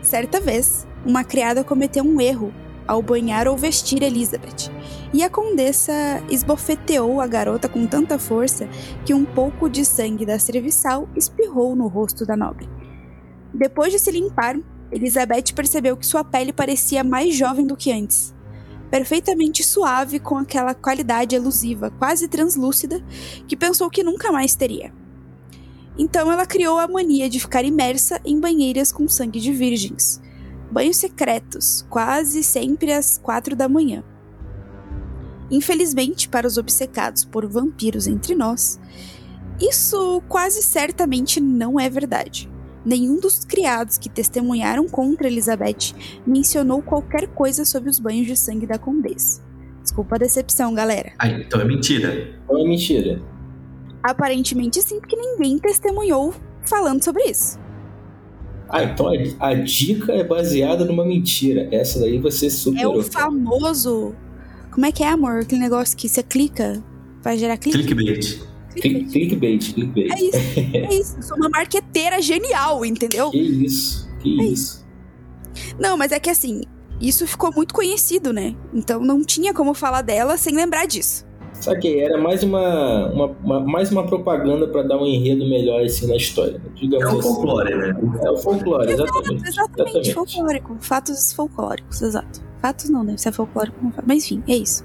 certa vez, uma criada cometeu um erro ao banhar ou vestir Elizabeth e a condessa esbofeteou a garota com tanta força que um pouco de sangue da serviçal espirrou no rosto da nobre. Depois de se limpar, Elizabeth percebeu que sua pele parecia mais jovem do que antes. Perfeitamente suave, com aquela qualidade elusiva, quase translúcida, que pensou que nunca mais teria. Então ela criou a mania de ficar imersa em banheiras com sangue de virgens. Banhos secretos, quase sempre às quatro da manhã. Infelizmente, para os obcecados por vampiros entre nós, isso quase certamente não é verdade. Nenhum dos criados que testemunharam contra Elizabeth mencionou qualquer coisa sobre os banhos de sangue da condessa. Desculpa a decepção, galera. Ah, então é mentira. Não é mentira. Aparentemente sim, porque ninguém testemunhou falando sobre isso. Ah, então a, a dica é baseada numa mentira. Essa daí você superou. É o famoso como é que é, amor? Aquele negócio que você clica vai gerar clique? Clickbait. Clickbait, clickbait. É isso, é isso. Sou uma marqueteira genial, entendeu? Que isso, que É isso. Não, mas é que assim, isso ficou muito conhecido, né? Então não tinha como falar dela sem lembrar disso. Saquei, era mais uma, uma, uma- mais uma propaganda pra dar um enredo melhor assim na história. né? Digamos É o assim. folclore, né? É o folclore, exatamente. Exatamente, folclórico. Fatos folclóricos, exato. Fatos não, deve ser folclórico, não fato. Mas enfim, é isso.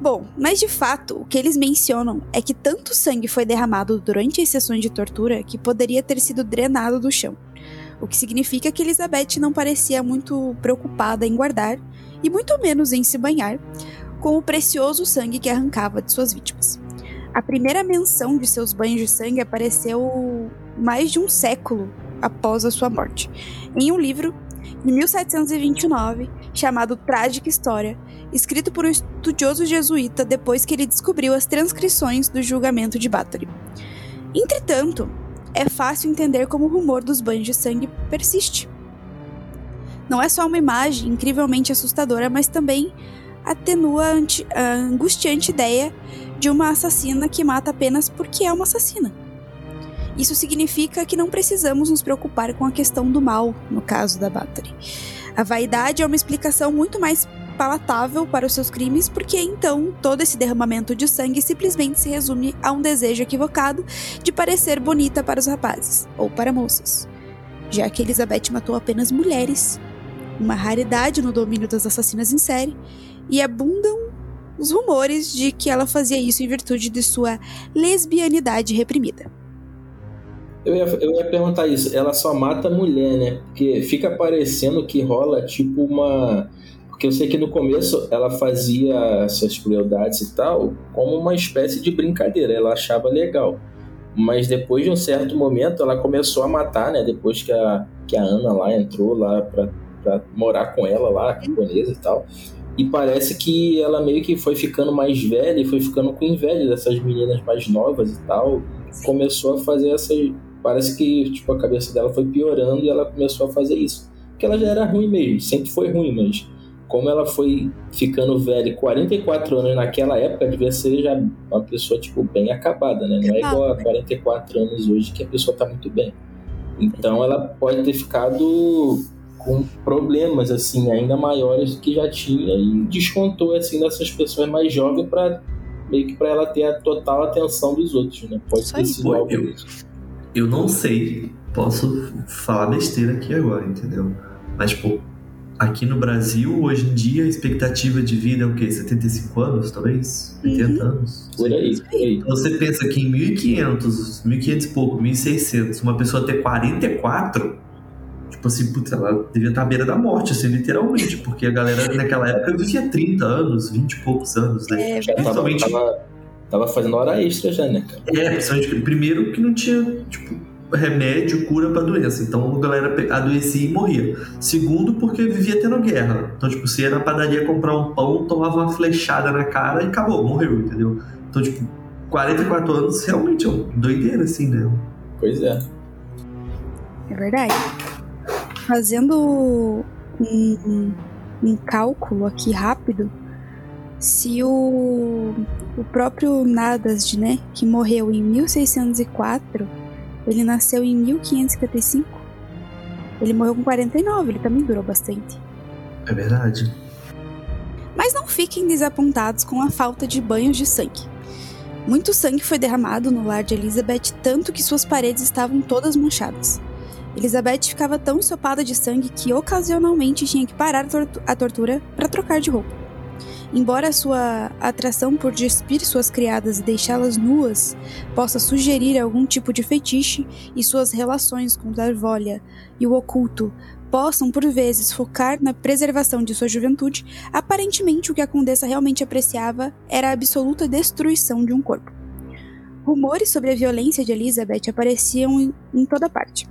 Bom, mas de fato, o que eles mencionam é que tanto sangue foi derramado durante as sessões de tortura que poderia ter sido drenado do chão. O que significa que Elizabeth não parecia muito preocupada em guardar, e muito menos em se banhar, com o precioso sangue que arrancava de suas vítimas. A primeira menção de seus banhos de sangue apareceu mais de um século após a sua morte, em um livro de 1729 chamado Trágica História, escrito por um estudioso jesuíta depois que ele descobriu as transcrições do julgamento de Bathory. Entretanto, é fácil entender como o rumor dos banhos de sangue persiste. não é só uma imagem incrivelmente assustadora, mas também atenua a angustiante ideia de uma assassina que mata apenas porque é uma assassina. Isso significa que não precisamos nos preocupar com a questão do mal, no caso da Battery. A vaidade é uma explicação muito mais palatável para os seus crimes, porque então todo esse derramamento de sangue simplesmente se resume a um desejo equivocado de parecer bonita para os rapazes, ou para moças, já que Elizabeth matou apenas mulheres, uma raridade no domínio das assassinas em série, e abundam os rumores de que ela fazia isso em virtude de sua lesbianidade reprimida. Eu ia, eu ia perguntar isso, ela só mata mulher, né? Porque fica parecendo que rola tipo uma porque eu sei que no começo ela fazia essas crueldades e tal como uma espécie de brincadeira, ela achava legal. Mas depois de um certo momento ela começou a matar, né? Depois que a, que a Ana lá entrou lá pra, pra morar com ela lá, a camponesa e tal. E parece que ela meio que foi ficando mais velha e foi ficando com inveja dessas meninas mais novas e tal. Começou a fazer essas. Parece que tipo, a cabeça dela foi piorando e ela começou a fazer isso. Porque ela já era ruim mesmo, sempre foi ruim, mas como ela foi ficando velha, 44 anos naquela época, devia ser já uma pessoa, tipo, bem acabada, né? Não é igual a 44 anos hoje que a pessoa tá muito bem. Então ela pode ter ficado com problemas, assim, ainda maiores do que já tinha e descontou, assim, dessas pessoas mais jovens para meio que para ela ter a total atenção dos outros, né? Pode ter sido algo eu, eu não sei, posso falar besteira aqui agora, entendeu? Mas, pô, Aqui no Brasil, hoje em dia, a expectativa de vida é o quê? 75 anos, talvez? 80 uhum. anos? Por aí, por aí. Então você pensa que em 1500, 1500 e pouco, 1600, uma pessoa ter 44, tipo assim, putz, ela devia estar à beira da morte, assim, literalmente, porque a galera naquela época vivia 30 anos, 20 e poucos anos, né? É, já principalmente... tava, tava, tava, fazendo hora extra já, né, cara? É, principalmente, primeiro que não tinha, tipo, remédio, cura pra doença. Então a galera adoecia e morria. Segundo, porque vivia tendo guerra. Então, tipo, você ia na padaria comprar um pão, tomava uma flechada na cara e acabou, morreu, entendeu? Então, tipo, 44 anos realmente é uma doideira, assim, né? Pois é. É verdade. Fazendo um, um cálculo aqui rápido, se o, o próprio Nadasd, né, que morreu em 1604, ele nasceu em 1555. Ele morreu com 49, ele também durou bastante. É verdade. Mas não fiquem desapontados com a falta de banhos de sangue. Muito sangue foi derramado no lar de Elizabeth, tanto que suas paredes estavam todas manchadas. Elizabeth ficava tão ensopada de sangue que ocasionalmente tinha que parar a tortura para trocar de roupa. Embora sua atração por despir suas criadas e deixá-las nuas possa sugerir algum tipo de fetiche, e suas relações com Darvolha e o oculto possam por vezes focar na preservação de sua juventude, aparentemente o que a condessa realmente apreciava era a absoluta destruição de um corpo. Rumores sobre a violência de Elizabeth apareciam em toda parte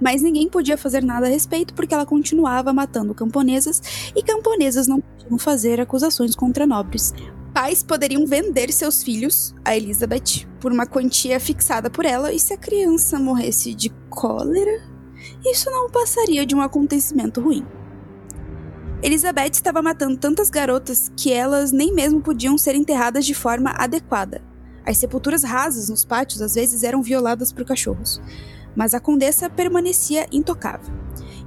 mas ninguém podia fazer nada a respeito porque ela continuava matando camponesas e camponesas não podiam fazer acusações contra nobres. Pais poderiam vender seus filhos a Elizabeth por uma quantia fixada por ela e se a criança morresse de cólera, isso não passaria de um acontecimento ruim. Elizabeth estava matando tantas garotas que elas nem mesmo podiam ser enterradas de forma adequada. As sepulturas rasas nos pátios às vezes eram violadas por cachorros mas a condessa permanecia intocável.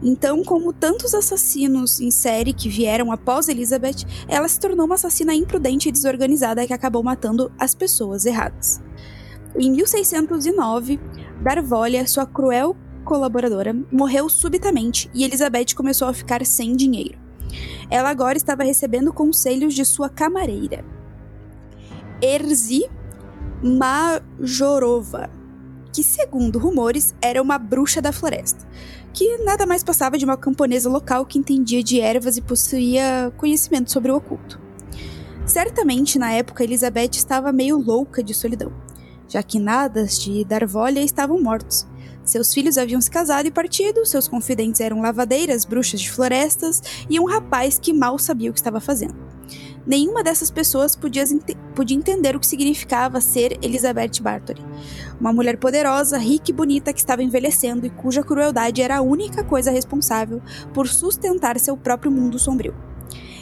Então, como tantos assassinos em série que vieram após Elizabeth, ela se tornou uma assassina imprudente e desorganizada que acabou matando as pessoas erradas. Em 1609, Darvolha, sua cruel colaboradora, morreu subitamente e Elizabeth começou a ficar sem dinheiro. Ela agora estava recebendo conselhos de sua camareira, Erzi Majorova, que, segundo rumores, era uma bruxa da floresta, que nada mais passava de uma camponesa local que entendia de ervas e possuía conhecimento sobre o oculto. Certamente, na época, Elizabeth estava meio louca de solidão, já que Nadas de Darvolha estavam mortos. Seus filhos haviam se casado e partido, seus confidentes eram lavadeiras, bruxas de florestas e um rapaz que mal sabia o que estava fazendo. nenhuma dessas pessoas podia, podia entender o que significava ser Elizabeth Bathory. Uma mulher poderosa, rica e bonita que estava envelhecendo e cuja crueldade era a única coisa responsável por sustentar seu próprio mundo sombrio.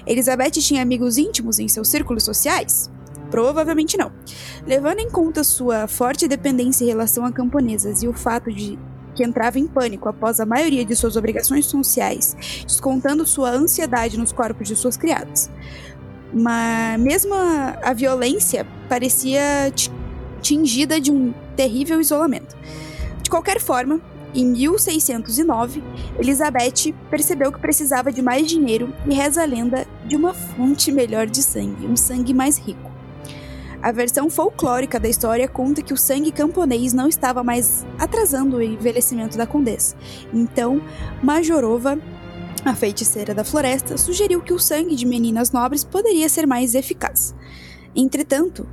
Elizabeth tinha amigos íntimos em seus círculos sociais? Provavelmente não. Levando em conta sua forte dependência em relação a camponesas e o fato de que entrava em pânico após a maioria de suas obrigações sociais, descontando sua ansiedade nos corpos de suas criadas. Mas mesmo a, a violência parecia tingida de um terrível isolamento. De qualquer forma, em 1609, Elizabeth percebeu que precisava de mais dinheiro e reza a lenda de uma fonte melhor de sangue, um sangue mais rico. A versão folclórica da história conta que o sangue camponês não estava mais atrasando o envelhecimento da condessa. Então, Majorova, a feiticeira da floresta, sugeriu que o sangue de meninas nobres poderia ser mais eficaz. Entretanto,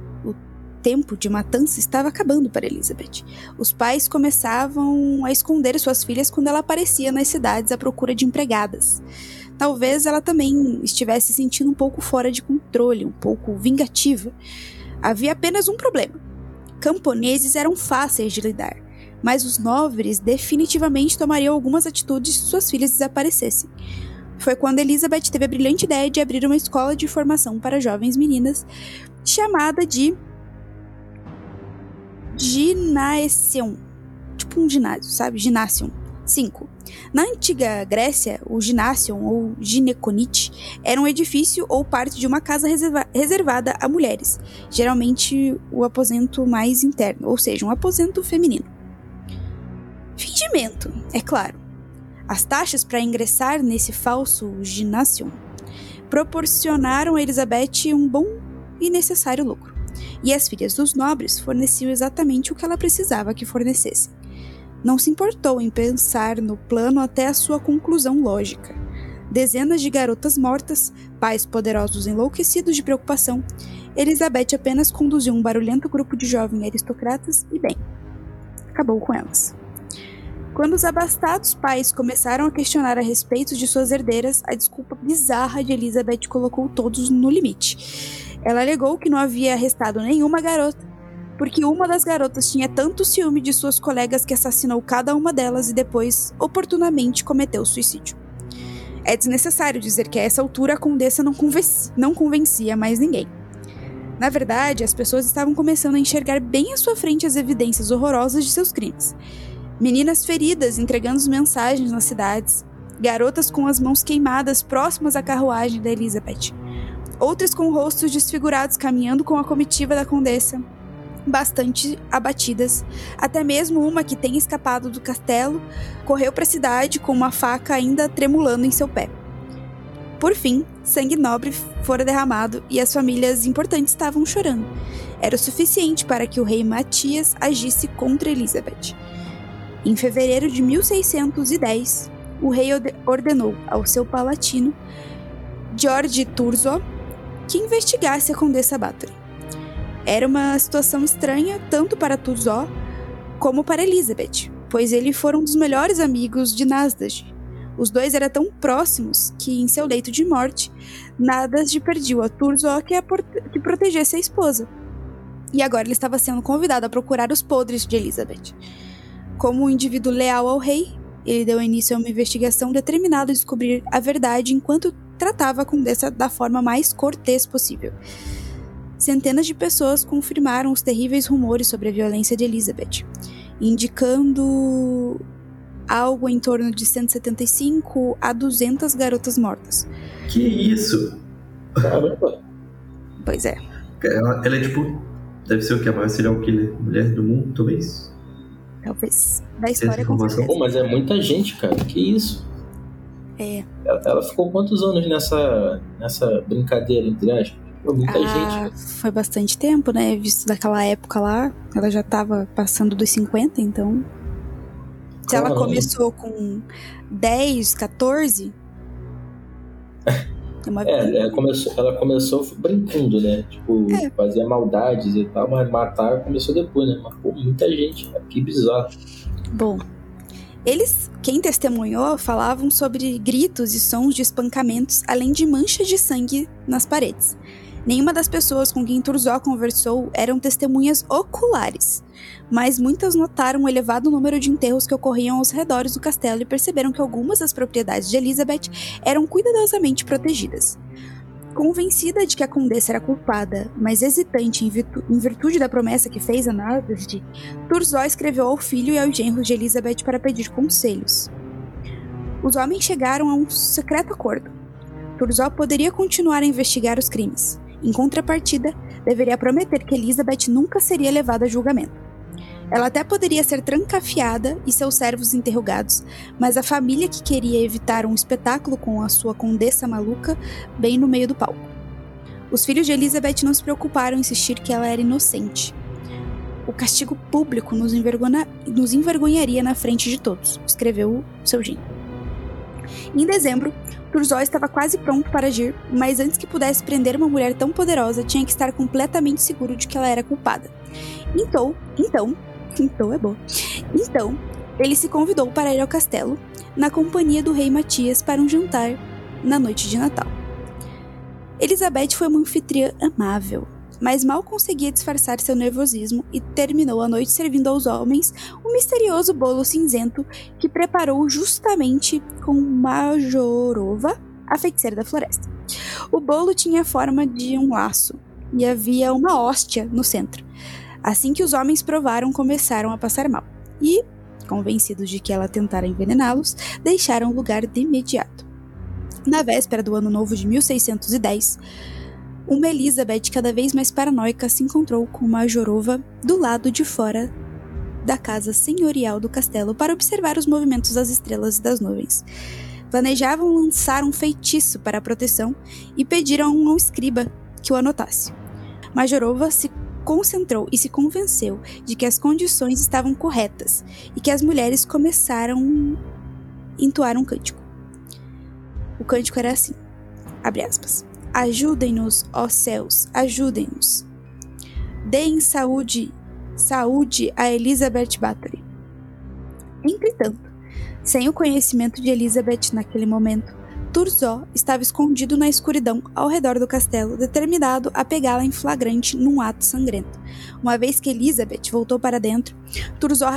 tempo de matança estava acabando para Elizabeth. Os pais começavam a esconder suas filhas quando ela aparecia nas cidades à procura de empregadas. Talvez ela também estivesse sentindo um pouco fora de controle, um pouco vingativa. Havia apenas um problema. Camponeses eram fáceis de lidar, mas os nobres definitivamente tomariam algumas atitudes se suas filhas desaparecessem. Foi quando Elizabeth teve a brilhante ideia de abrir uma escola de formação para jovens meninas, chamada de Gymnasium. Tipo um ginásio, sabe? Gymnasium. 5. Na antiga Grécia, o ginásion ou gineconite era um edifício ou parte de uma casa reserva reservada a mulheres, geralmente o aposento mais interno, ou seja, um aposento feminino. Fingimento, é claro. As taxas para ingressar nesse falso ginásion proporcionaram a Elizabeth um bom e necessário lucro, e as filhas dos nobres forneciam exatamente o que ela precisava que fornecessem não se importou em pensar no plano até a sua conclusão lógica. Dezenas de garotas mortas, pais poderosos enlouquecidos de preocupação, Elizabeth apenas conduziu um barulhento grupo de jovens aristocratas e, bem, acabou com elas. Quando os abastados pais começaram a questionar a respeito de suas herdeiras, a desculpa bizarra de Elizabeth colocou todos no limite. Ela alegou que não havia arrestado nenhuma garota porque uma das garotas tinha tanto ciúme de suas colegas que assassinou cada uma delas e depois, oportunamente, cometeu suicídio. É desnecessário dizer que a essa altura a condessa não, convencia, não convencia mais ninguém. Na verdade, as pessoas estavam começando a enxergar bem à sua frente as evidências horrorosas de seus crimes. Meninas feridas entregando mensagens nas cidades, garotas com as mãos queimadas próximas à carruagem da Elizabeth, outras com rostos desfigurados caminhando com a comitiva da condessa, bastante abatidas. Até mesmo uma que tem escapado do castelo correu para a cidade com uma faca ainda tremulando em seu pé. Por fim, sangue nobre fora derramado e as famílias importantes estavam chorando. Era o suficiente para que o rei Matias agisse contra Elizabeth. Em fevereiro de 1610, o rei ordenou ao seu palatino, George Turzo, que investigasse a condessa Bathory. Era uma situação estranha tanto para Tuzó como para Elizabeth, pois eles foram um dos melhores amigos de Nasdaq. Os dois eram tão próximos que, em seu leito de morte, Nasdaq pediu a Turzó que, a que protegesse a esposa. E agora ele estava sendo convidado a procurar os podres de Elizabeth. Como um indivíduo leal ao rei, ele deu início a uma investigação determinada a descobrir a verdade enquanto tratava a condessa da forma mais cortês possível centenas de pessoas confirmaram os terríveis rumores sobre a violência de Elizabeth, indicando algo em torno de 175 a 200 garotas mortas. Que isso? Caramba! Pois é. Ela, ela, é tipo. Deve ser o que? A maior serial killer mulher do mundo, talvez? Talvez. Da história com certeza. Pô, mas é muita gente, cara. Que isso? É. Ela, ela ficou quantos anos nessa, nessa brincadeira, entre aspas? muita ah, gente. Foi bastante tempo, né? Visto daquela época lá, ela já tava passando dos 50, então. Se ela começou com 10, 14. É, uma é ela, começou, ela começou brincando, né? Tipo, é. fazia maldades e tal, mas matar começou depois, né? Mas, pô, muita gente, que bizarro. Bom, eles, quem testemunhou, falavam sobre gritos e sons de espancamentos, além de manchas de sangue nas paredes. Nenhuma das pessoas com quem Turzó conversou eram testemunhas oculares, mas muitas notaram o elevado número de enterros que ocorriam aos redores do castelo e perceberam que algumas das propriedades de Elizabeth eram cuidadosamente protegidas. Convencida de que a condessa era culpada, mas hesitante em, virtu em virtude da promessa que fez a Nardesde, Turzó escreveu ao filho e aos genros de Elizabeth para pedir conselhos. Os homens chegaram a um secreto acordo. Turzó poderia continuar a investigar os crimes. Em contrapartida, deveria prometer que Elizabeth nunca seria levada a julgamento. Ela até poderia ser trancafiada e seus servos interrogados, mas a família que queria evitar um espetáculo com a sua condessa maluca bem no meio do palco. Os filhos de Elizabeth não se preocuparam em insistir que ela era inocente. O castigo público nos, envergonha... nos envergonharia na frente de todos, escreveu seu genro. Em dezembro, Turzó estava quase pronto para agir, mas antes que pudesse prender uma mulher tão poderosa, tinha que estar completamente seguro de que ela era culpada. Então, então, então é bom. Então, ele se convidou para ir ao castelo, na companhia do rei Matias, para um jantar na noite de Natal. Elizabeth foi uma anfitriã amável, mas mal conseguia disfarçar seu nervosismo e terminou a noite servindo aos homens um misterioso bolo cinzento que preparou justamente com Majorova, a feiticeira da floresta. O bolo tinha a forma de um laço e havia uma hóstia no centro. Assim que os homens provaram, começaram a passar mal. E, convencidos de que ela tentara envenená-los, deixaram o lugar de imediato. Na véspera do ano novo de 1610, uma Elizabeth cada vez mais paranoica se encontrou com uma Jorova do lado de fora da casa senhorial do castelo para observar os movimentos das estrelas e das nuvens. Planejavam lançar um feitiço para a proteção e pediram a um escriba que o anotasse. Majorova se concentrou e se convenceu de que as condições estavam corretas e que as mulheres começaram a entoar um cântico. O cântico era assim: abre aspas. Ajudem-nos, ó céus, ajudem-nos. Deem saúde, saúde a Elizabeth Bathory. Entretanto, sem o conhecimento de Elizabeth naquele momento, Turzó estava escondido na escuridão ao redor do castelo, determinado a pegá-la em flagrante num ato sangrento. Uma vez que Elizabeth voltou para dentro, Turzó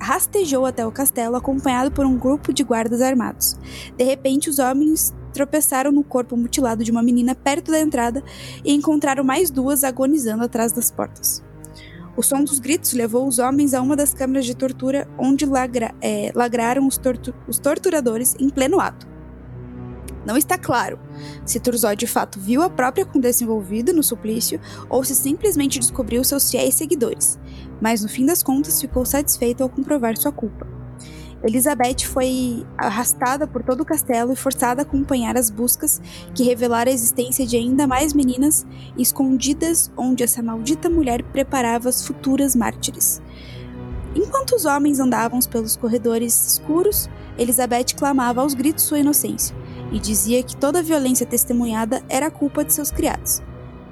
rastejou até o castelo acompanhado por um grupo de guardas armados. De repente, os homens tropeçaram no corpo mutilado de uma menina perto da entrada e encontraram mais duas agonizando atrás das portas. O som dos gritos levou os homens a uma das câmaras de tortura, onde lagra, é, lagraram os, tortu os torturadores em pleno ato. Não está claro se Turzó de fato viu a própria condessa envolvida no suplício ou se simplesmente descobriu seus fiéis seguidores, mas no fim das contas ficou satisfeito ao comprovar sua culpa. Elizabeth foi arrastada por todo o castelo e forçada a acompanhar as buscas que revelaram a existência de ainda mais meninas escondidas onde essa maldita mulher preparava as futuras mártires. Enquanto os homens andavam pelos corredores escuros, Elizabeth clamava aos gritos sua inocência e dizia que toda a violência testemunhada era culpa de seus criados.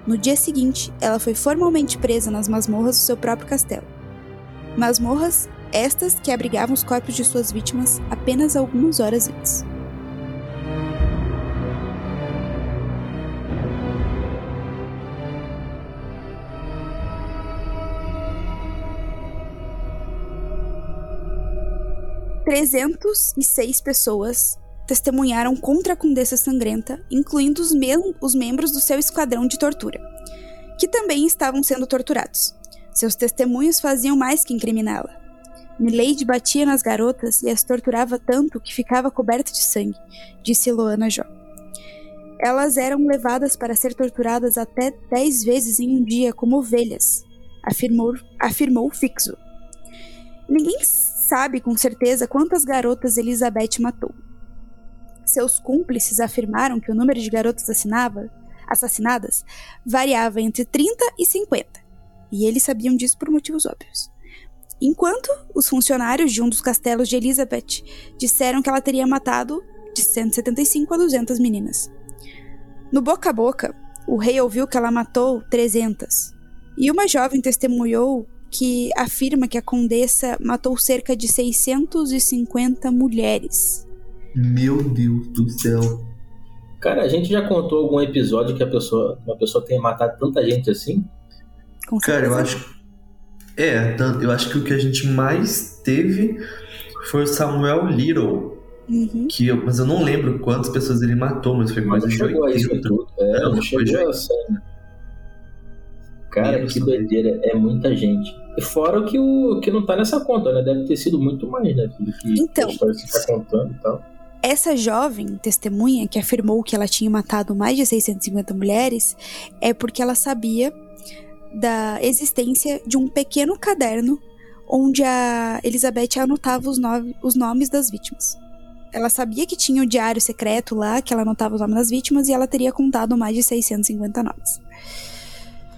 No dia seguinte, ela foi formalmente presa nas masmorras do seu próprio castelo. Masmorras estas que abrigavam os corpos de suas vítimas apenas algumas horas antes. Trezentos e seis pessoas testemunharam contra a Condessa Sangrenta, incluindo os, os membros do seu esquadrão de tortura, que também estavam sendo torturados. Seus testemunhos faziam mais que incriminá-la. Milady batia nas garotas e as torturava tanto que ficava coberta de sangue, disse Loana Jó. Elas eram levadas para ser torturadas até dez vezes em um dia como ovelhas, afirmou, afirmou Fixo. Ninguém sabe com certeza quantas garotas Elizabeth matou, seus cúmplices afirmaram que o número de garotas assassinadas variava entre 30 e 50, e eles sabiam disso por motivos óbvios. Enquanto os funcionários de um dos castelos de Elizabeth disseram que ela teria matado de 175 a 200 meninas. No boca a boca, o rei ouviu que ela matou 300, e uma jovem testemunhou que afirma que a condessa matou cerca de 650 mulheres. Meu Deus do céu. Cara, a gente já contou algum episódio que a pessoa, uma pessoa tenha matado tanta gente assim? Com Cara, eu acho. É, eu acho que o que a gente mais teve foi o Samuel Little. Uhum. Que eu, mas eu não lembro quantas pessoas ele matou, mas foi não de chegou a isso 80. tudo. É, Não, não foi de chegou a ser. Cara, Menos que doideira. É muita gente. E fora o que, o que não tá nessa conta, né? Deve ter sido muito mais, né? Tudo que Então. a história que você tá contando e tal. Essa jovem testemunha que afirmou que ela tinha matado mais de 650 mulheres é porque ela sabia da existência de um pequeno caderno onde a Elizabeth anotava os, nove- os nomes das vítimas. Ela sabia que tinha o diário secreto lá, que ela anotava os nomes das vítimas, e ela teria contado mais de 650 nomes.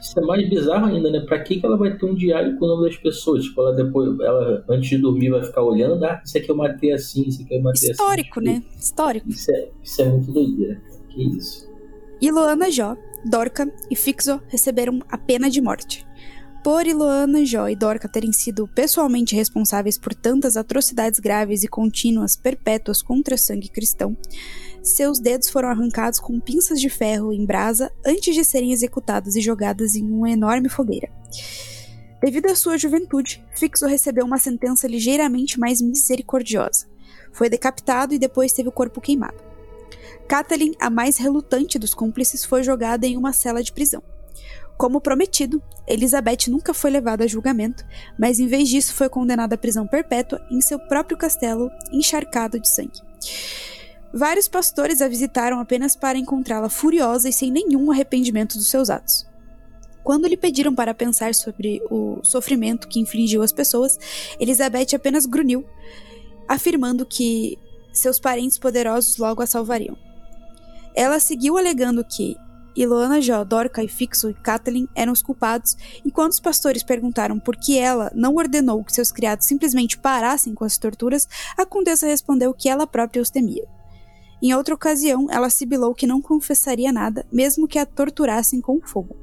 Isso é mais bizarro ainda, né? Pra que, que ela vai ter um diário com o nome das pessoas? Tipo, ela depois, ela antes de dormir vai ficar olhando, ah, isso aqui eu matei assim, isso aqui eu matei Histórico, assim. né? Histórico. Isso é, isso é muito doideira. Que isso. Iloana Jó, Dorca e Fixo receberam a pena de morte. Por Iloana Jó e Dorca terem sido pessoalmente responsáveis por tantas atrocidades graves e contínuas perpétuas contra sangue cristão, seus dedos foram arrancados com pinças de ferro em brasa antes de serem executadas e jogadas em uma enorme fogueira. Devido à sua juventude, Fixo recebeu uma sentença ligeiramente mais misericordiosa. Foi decapitado e depois teve o corpo queimado. Kathleen, a mais relutante dos cúmplices, foi jogada em uma cela de prisão. Como prometido, Elizabeth nunca foi levada a julgamento, mas em vez disso foi condenada à prisão perpétua em seu próprio castelo, encharcado de sangue. Vários pastores a visitaram apenas para encontrá-la furiosa e sem nenhum arrependimento dos seus atos. Quando lhe pediram para pensar sobre o sofrimento que infligiu às pessoas, Elizabeth apenas grunhiu, afirmando que seus parentes poderosos logo a salvariam. Ela seguiu alegando que Iloana Jó, Dorca e Fixo e Kathleen eram os culpados, e quando os pastores perguntaram por que ela não ordenou que seus criados simplesmente parassem com as torturas, a condessa respondeu que ela própria os temia. Em outra ocasião, ela sibilou que não confessaria nada, mesmo que a torturassem com fogo.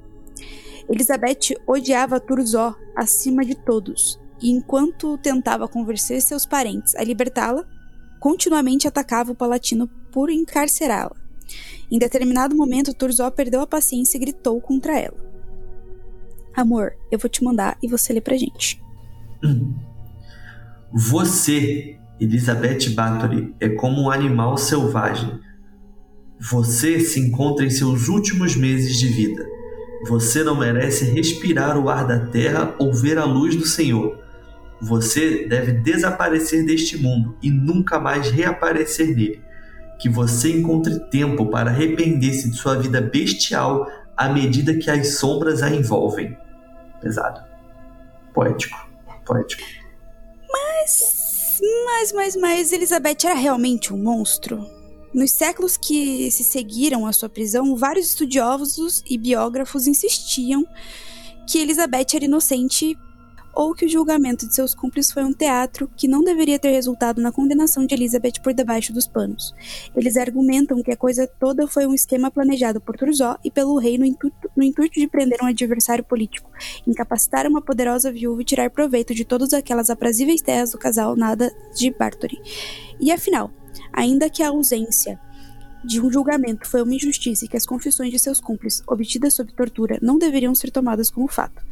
Elizabeth odiava Turzó acima de todos, e enquanto tentava convencer seus parentes a libertá-la, continuamente atacava o palatino por encarcerá-la. Em determinado momento, Turzó perdeu a paciência e gritou contra ela. Amor, eu vou te mandar e você lê pra gente. Você, Elizabeth Bathory, é como um animal selvagem. Você se encontra em seus últimos meses de vida. Você não merece respirar o ar da terra ou ver a luz do Senhor. Você deve desaparecer deste mundo e nunca mais reaparecer nele. Que você encontre tempo para arrepender-se de sua vida bestial à medida que as sombras a envolvem. Pesado. Poético. Poético. Mas, mas, mas, Elizabeth era realmente um monstro? Nos séculos que se seguiram à sua prisão, vários estudiosos e biógrafos insistiam que Elizabeth era inocente ou que o julgamento de seus cúmplices foi um teatro que não deveria ter resultado na condenação de Elizabeth por debaixo dos panos. Eles argumentam que a coisa toda foi um esquema planejado por Turzó e pelo rei no intuito, no intuito de prender um adversário político, incapacitar uma poderosa viúva e tirar proveito de todas aquelas aprazíveis terras do casal nada de Bartory. E afinal, ainda que a ausência de um julgamento foi uma injustiça e que as confissões de seus cúmplices, obtidas sob tortura, não deveriam ser tomadas como fato.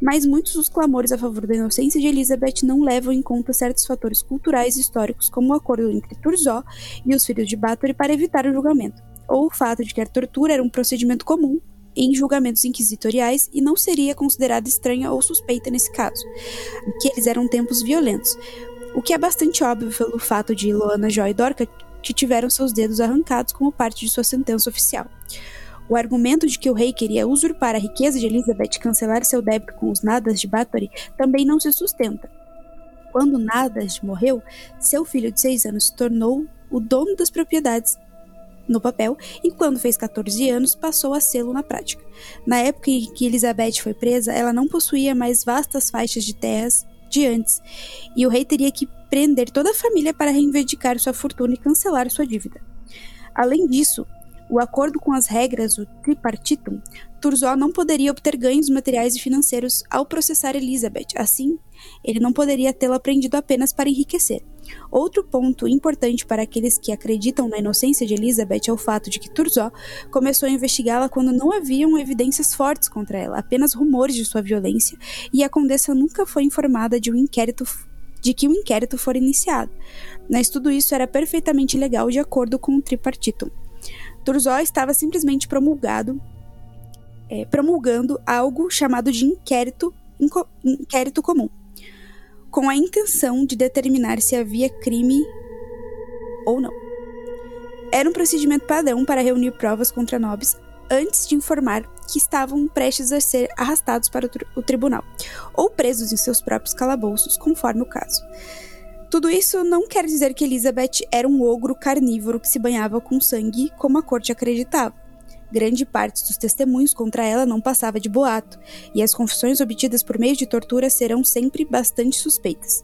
Mas muitos dos clamores a favor da inocência de Elizabeth não levam em conta certos fatores culturais e históricos, como o acordo entre Turzó e os filhos de Bathory para evitar o julgamento, ou o fato de que a tortura era um procedimento comum em julgamentos inquisitoriais e não seria considerada estranha ou suspeita nesse caso, que eles eram tempos violentos, o que é bastante óbvio pelo fato de Loana Joy Dorca que tiveram seus dedos arrancados como parte de sua sentença oficial. O argumento de que o rei queria usurpar a riqueza de Elizabeth e cancelar seu débito com os Nadas de Bathory também não se sustenta. Quando Nadas morreu, seu filho de seis anos se tornou o dono das propriedades no papel e quando fez 14 anos passou a sê-lo na prática. Na época em que Elizabeth foi presa, ela não possuía mais vastas faixas de terras de antes, e o rei teria que prender toda a família para reivindicar sua fortuna e cancelar sua dívida. Além disso, O acordo com as regras do tripartitum, Turzó não poderia obter ganhos materiais e financeiros ao processar Elizabeth. Assim, ele não poderia tê-la prendido apenas para enriquecer. Outro ponto importante para aqueles que acreditam na inocência de Elizabeth é o fato de que Turzó começou a investigá-la quando não haviam evidências fortes contra ela, apenas rumores de sua violência, e a condessa nunca foi informada de um inquérito de que um inquérito for iniciado. Mas tudo isso era perfeitamente legal de acordo com o tripartitum. Turzó estava simplesmente promulgado, é, promulgando algo chamado de inquérito, inquérito comum, com a intenção de determinar se havia crime ou não. Era um procedimento padrão para reunir provas contra nobres antes de informar que estavam prestes a ser arrastados para o, o tribunal, ou presos em seus próprios calabouços, conforme o caso. Tudo isso não quer dizer que Elizabeth era um ogro carnívoro que se banhava com sangue, como a corte acreditava. Grande parte dos testemunhos contra ela não passava de boato, e as confissões obtidas por meio de tortura serão sempre bastante suspeitas.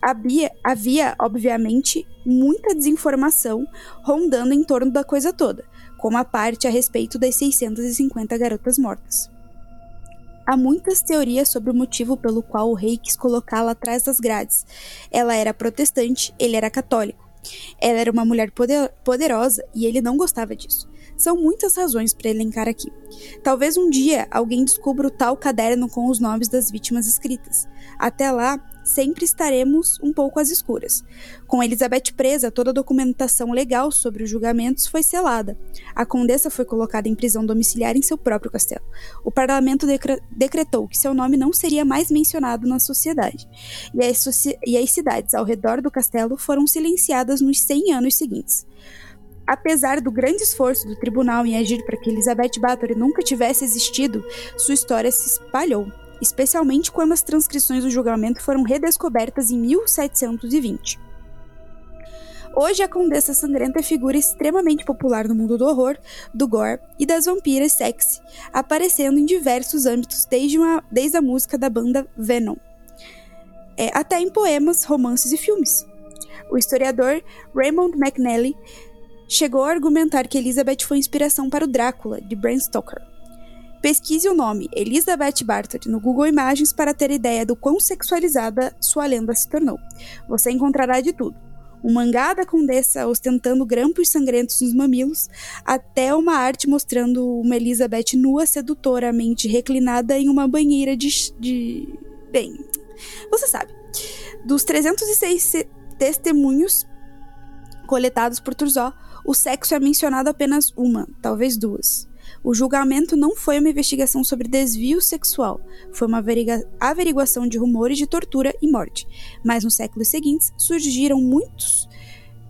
Havia, havia, obviamente, muita desinformação rondando em torno da coisa toda, como a parte a respeito das 650 garotas mortas. Há muitas teorias sobre o motivo pelo qual o rei quis colocá-la atrás das grades. Ela era protestante, ele era católico. Ela era uma mulher poder poderosa e ele não gostava disso. São muitas razões para elencar aqui. Talvez um dia alguém descubra o tal caderno com os nomes das vítimas escritas. Até lá, sempre estaremos um pouco às escuras. Com Elizabeth presa, toda a documentação legal sobre os julgamentos foi selada. A condessa foi colocada em prisão domiciliar em seu próprio castelo. O parlamento decre decretou que seu nome não seria mais mencionado na sociedade. E as, e as cidades ao redor do castelo foram silenciadas nos 100 anos seguintes. Apesar do grande esforço do tribunal em agir para que Elizabeth Bathory nunca tivesse existido, sua história se espalhou especialmente quando as transcrições do julgamento foram redescobertas em 1720. Hoje, a Condessa Sangrenta é figura extremamente popular no mundo do horror, do gore e das vampiras sexy, aparecendo em diversos âmbitos, desde, uma, desde a música da banda Venom, é, até em poemas, romances e filmes. O historiador Raymond McNally chegou a argumentar que Elizabeth foi inspiração para o Drácula, de Bram Stoker. Pesquise o nome Elizabeth Bartlett no Google Imagens para ter ideia do quão sexualizada sua lenda se tornou. Você encontrará de tudo. Um mangá condessa ostentando grampos sangrentos nos mamilos, até uma arte mostrando uma Elizabeth nua sedutoramente reclinada em uma banheira de. de... Bem, você sabe. Dos 306 testemunhos coletados por Turzó, o sexo é mencionado apenas uma, talvez duas. O julgamento não foi uma investigação sobre desvio sexual, foi uma averiguação de rumores de tortura e morte. Mas nos séculos seguintes surgiram muitos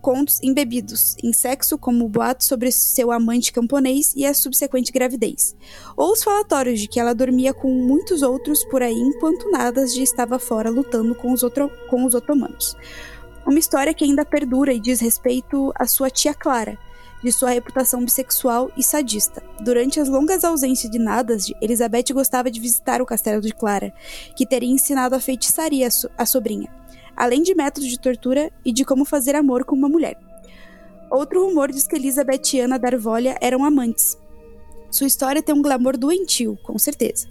contos embebidos em sexo, como o boato sobre seu amante camponês e a subsequente gravidez, ou os falatórios de que ela dormia com muitos outros por aí enquanto Nadas estava fora lutando com os, outro, com os otomanos. Uma história que ainda perdura e diz respeito à sua tia Clara, de sua reputação bissexual e sadista. Durante as longas ausências de Nadas, Elizabeth gostava de visitar o castelo de Clara, que teria ensinado a feitiçaria à sobrinha, além de métodos de tortura e de como fazer amor com uma mulher. Outro rumor diz que Elizabeth e Ana Darvolha eram amantes. Sua história tem um glamour doentio, com certeza.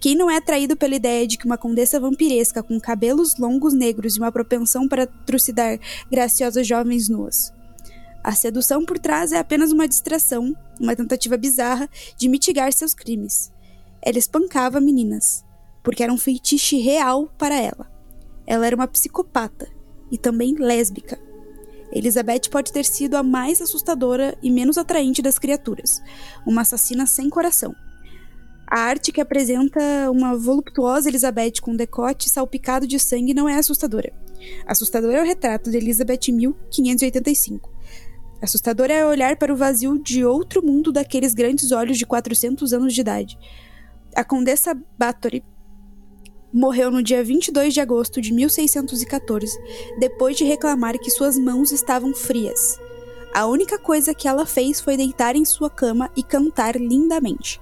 Quem não é atraído pela ideia de que uma condessa vampiresca com cabelos longos negros e uma propensão para trucidar graciosas jovens nuas? A sedução por trás é apenas uma distração, uma tentativa bizarra de mitigar seus crimes. Ela espancava meninas, porque era um feitiço real para ela. Ela era uma psicopata e também lésbica. Elizabeth pode ter sido a mais assustadora e menos atraente das criaturas, uma assassina sem coração. A arte que apresenta uma voluptuosa Elizabeth com decote salpicado de sangue não é assustadora. Assustador é o retrato de Elizabeth em 1585, Assustador é olhar para o vazio de outro mundo daqueles grandes olhos de 400 anos de idade. A Condessa Bathory morreu no dia 22 de agosto de 1614, depois de reclamar que suas mãos estavam frias. A única coisa que ela fez foi deitar em sua cama e cantar lindamente.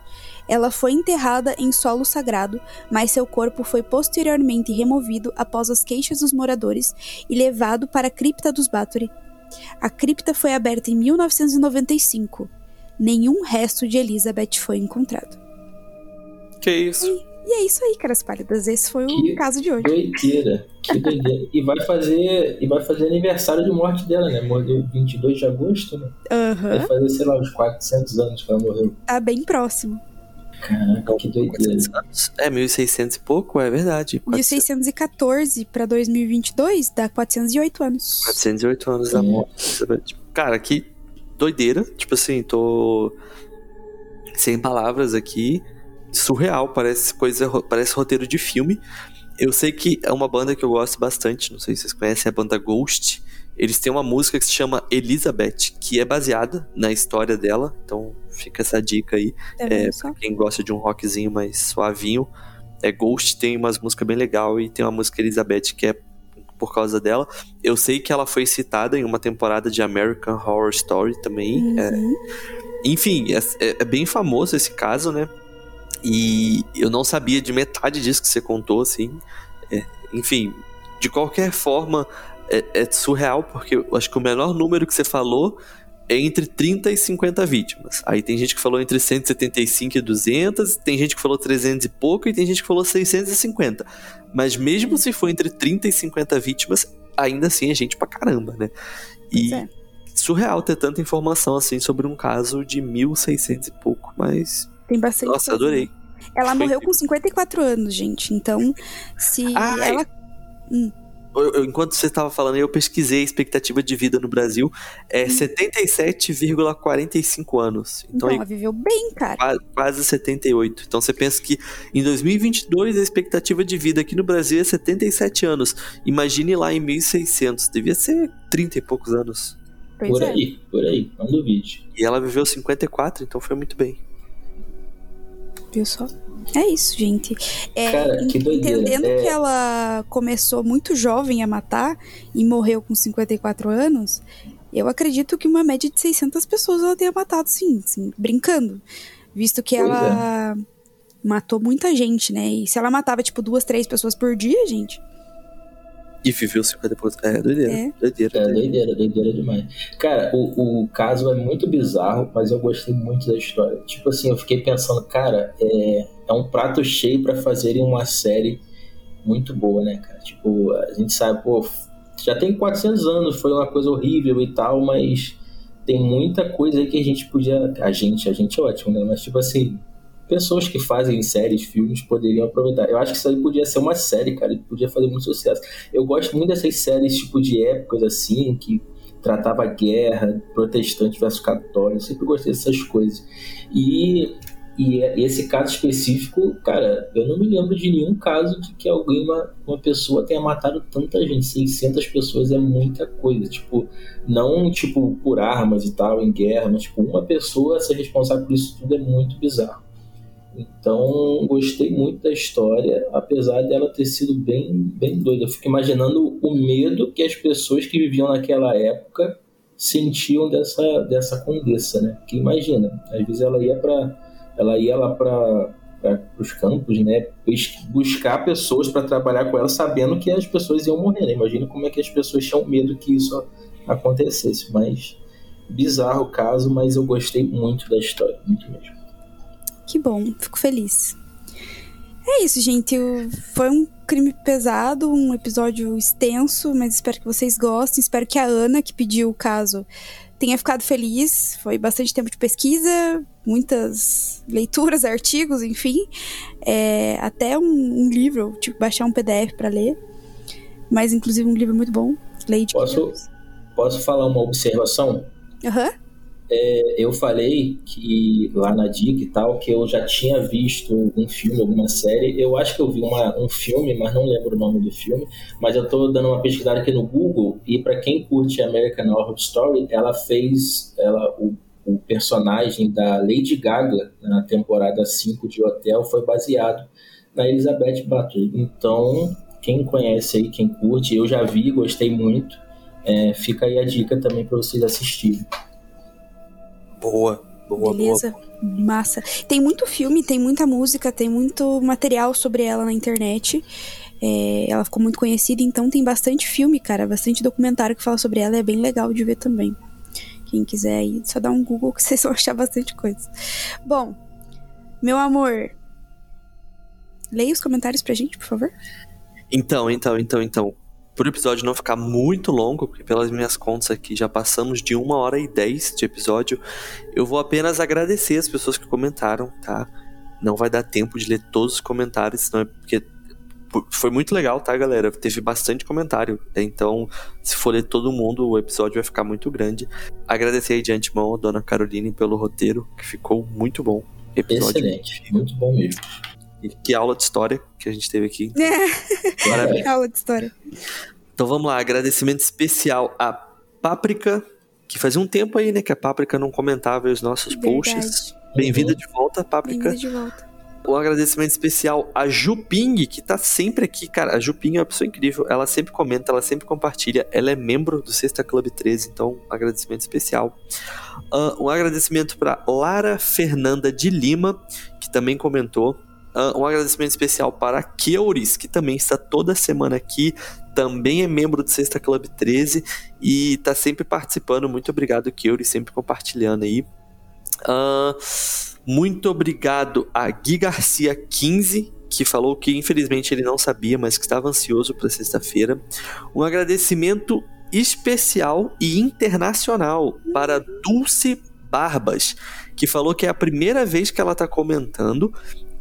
Ela foi enterrada em solo sagrado, mas seu corpo foi posteriormente removido após as queixas dos moradores e levado para a cripta dos Bathory, a cripta foi aberta em 1995 nenhum resto de Elizabeth foi encontrado. Que isso? E é isso aí, caras pálidas. Esse foi o Que caso de hoje. Doideira. Que doideira. E vai fazer, e vai fazer aniversário de morte dela, né? Morreu 22 de agosto, né? Aham. Vai fazer, sei lá, uns 400 anos que ela morreu. Tá bem próximo. Caraca, que doideira. 400 anos? É, 1600 e pouco, é verdade. 400, 1614 pra 2022 dá 408 anos. 408 anos da Sim. morte. Elizabeth. Cara, que doideira. Tipo assim, tô sem palavras aqui. Surreal, parece coisa, parece roteiro de filme. Eu sei que é uma banda que eu gosto bastante, não sei se vocês conhecem, é a banda Ghost. Eles têm uma música que se chama Elizabeth, que é baseada na história dela. Então fica essa dica aí. É, pra quem gosta de um rockzinho mais suavinho, é Ghost tem umas músicas bem legal e tem uma música Elizabeth que é por causa dela. Eu sei que ela foi citada em uma temporada de American Horror Story também. é, Uhum. enfim, é, é- é bem famoso esse caso, né? E eu não sabia de metade disso que você contou, assim. É, enfim, de qualquer forma, é, é surreal, porque eu acho que o menor número que você falou é entre 30 e 50 vítimas. Aí tem gente que falou entre 175 e 200, tem gente que falou 300 e pouco, e tem gente que falou 650. Mas mesmo se for entre 30 e 50 vítimas, ainda assim é gente pra caramba, né? E é. surreal ter tanta informação assim sobre um caso de 1600 e pouco, mas Tem bastante nossa, coisa. adorei. Ela Foi morreu com 54 anos, gente. Então, se Ai. ela. Eu- eu- enquanto você estava falando, eu pesquisei a expectativa de vida no Brasil é 77,45 anos. Então, Então, aí, ela viveu bem, cara. qua- quase 78. Então você pensa que em 2022 a expectativa de vida aqui no Brasil é 77 anos. Imagine lá em 1600, devia ser 30 e poucos anos. Pois Por é. aí, por aí. Não duvide. E ela viveu 54, então foi muito bem. Viu só? É isso, gente. É, Cara, que doideira. entendendo É- que ela começou muito jovem a matar e morreu com 54 anos, eu acredito que uma média de 600 pessoas ela tenha matado, sim, sim brincando. Visto que Pois ela matou muita gente, né? E se ela matava, tipo, duas, três pessoas por dia, gente, E viveu 50 e poucos. É, doideira. É. Doideira. É doideira. doideira, doideira demais. Cara, o, o caso é muito bizarro, mas eu gostei muito da história. Tipo assim, eu fiquei pensando, cara, é, é um prato cheio pra fazerem uma série muito boa, né, cara? Tipo, a gente sabe, pô, já tem 400 anos, foi uma coisa horrível e tal, mas tem muita coisa que a gente podia. A gente, a gente é ótimo, né? Mas, tipo assim, pessoas que fazem séries, filmes, poderiam aproveitar. Eu acho que isso aí podia ser uma série, cara, e podia fazer muito sucesso. Eu gosto muito dessas séries, tipo, de épocas assim, que tratava guerra, protestante versus católico, sempre gostei dessas coisas. E, e esse caso específico, cara, eu não me lembro de nenhum caso de que alguém, uma, uma pessoa tenha matado tanta gente. 600 pessoas é muita coisa, tipo, não, tipo, por armas e tal, em guerra, mas, tipo, uma pessoa ser responsável por isso tudo é muito bizarro. Então, gostei muito da história, apesar dela ter sido bem, bem doida. Eu fico imaginando o medo que as pessoas que viviam naquela época sentiam dessa, dessa condessa, né? Que imagina, às vezes ela ia para ela ia lá para os campos, né? bus- Buscar pessoas para trabalhar com ela, sabendo que as pessoas iam morrer. Né? Imagina como é que as pessoas tinham medo que isso acontecesse. Mas bizarro o caso, mas eu gostei muito da história, muito mesmo. que bom, fico feliz. É isso, gente. Foi um crime pesado, um episódio extenso, mas espero que vocês gostem. Espero que a Ana, que pediu o caso, tenha ficado feliz. Foi bastante tempo de pesquisa, muitas leituras, artigos, enfim. É, até um, um livro, tipo, baixar um PDF para ler. Mas, inclusive, um livro muito bom. Lady Posso- Posso falar uma observação? Aham. Eu falei que lá na dica e tal, que eu já tinha visto um filme, alguma série. Eu acho que eu vi uma, um filme, mas não lembro o nome do filme. Mas eu tô dando uma pesquisada aqui no Google e para quem curte American Horror Story, ela fez ela o, o personagem da Lady Gaga na temporada 5 de Hotel foi baseado na Elizabeth Bathory. Então, quem conhece aí, quem curte, eu já vi, gostei muito. É, fica aí a dica também para vocês assistirem. Boa, boa, Beleza, massa. Tem muito filme, tem muita música, tem muito material sobre ela na internet. É, ela ficou muito conhecida, então tem bastante filme, cara, bastante documentário que fala sobre ela, é bem legal de ver também. Quem quiser aí, só dá um Google que vocês vão achar bastante coisa. Bom, meu amor, leia os comentários pra gente, por favor. Então, então, então, então. Por episódio não ficar muito longo, porque pelas minhas contas aqui já passamos de uma hora e dez de episódio, eu vou apenas agradecer as pessoas que comentaram, tá? Não vai dar tempo de ler todos os comentários, senão é porque foi muito legal, tá, galera? Teve bastante comentário. Então, se for ler todo mundo, o episódio vai ficar muito grande. Agradecer aí de antemão a dona Caroline pelo roteiro, que ficou muito bom. Episódio Excelente, muito bom mesmo. E que aula de história que a gente teve aqui. É. Parabéns. aula de história. Então vamos lá, agradecimento especial a Páprica, que fazia um tempo aí, né, que a Páprica não comentava os nossos Verdade. posts. Bem-vinda de volta, Páprica. Bem-vinda de volta. Um agradecimento especial a Juping, que tá sempre aqui, cara. A Juping é uma pessoa incrível. Ela sempre comenta, ela sempre compartilha. Ela é membro do Sexta Club 13, então um agradecimento especial. Uh, um agradecimento para Lara Fernanda de Lima, que também comentou. Uh, um agradecimento especial para Keuris, que também está toda semana aqui, também é membro do Sexta Club 13 e está sempre participando. Muito obrigado, Keuris, sempre compartilhando aí. Uh, muito obrigado a Gui Garcia 15, que falou que infelizmente ele não sabia, mas que estava ansioso para sexta-feira. Um agradecimento especial e internacional para Dulce Barbas, que falou que é a primeira vez que ela está comentando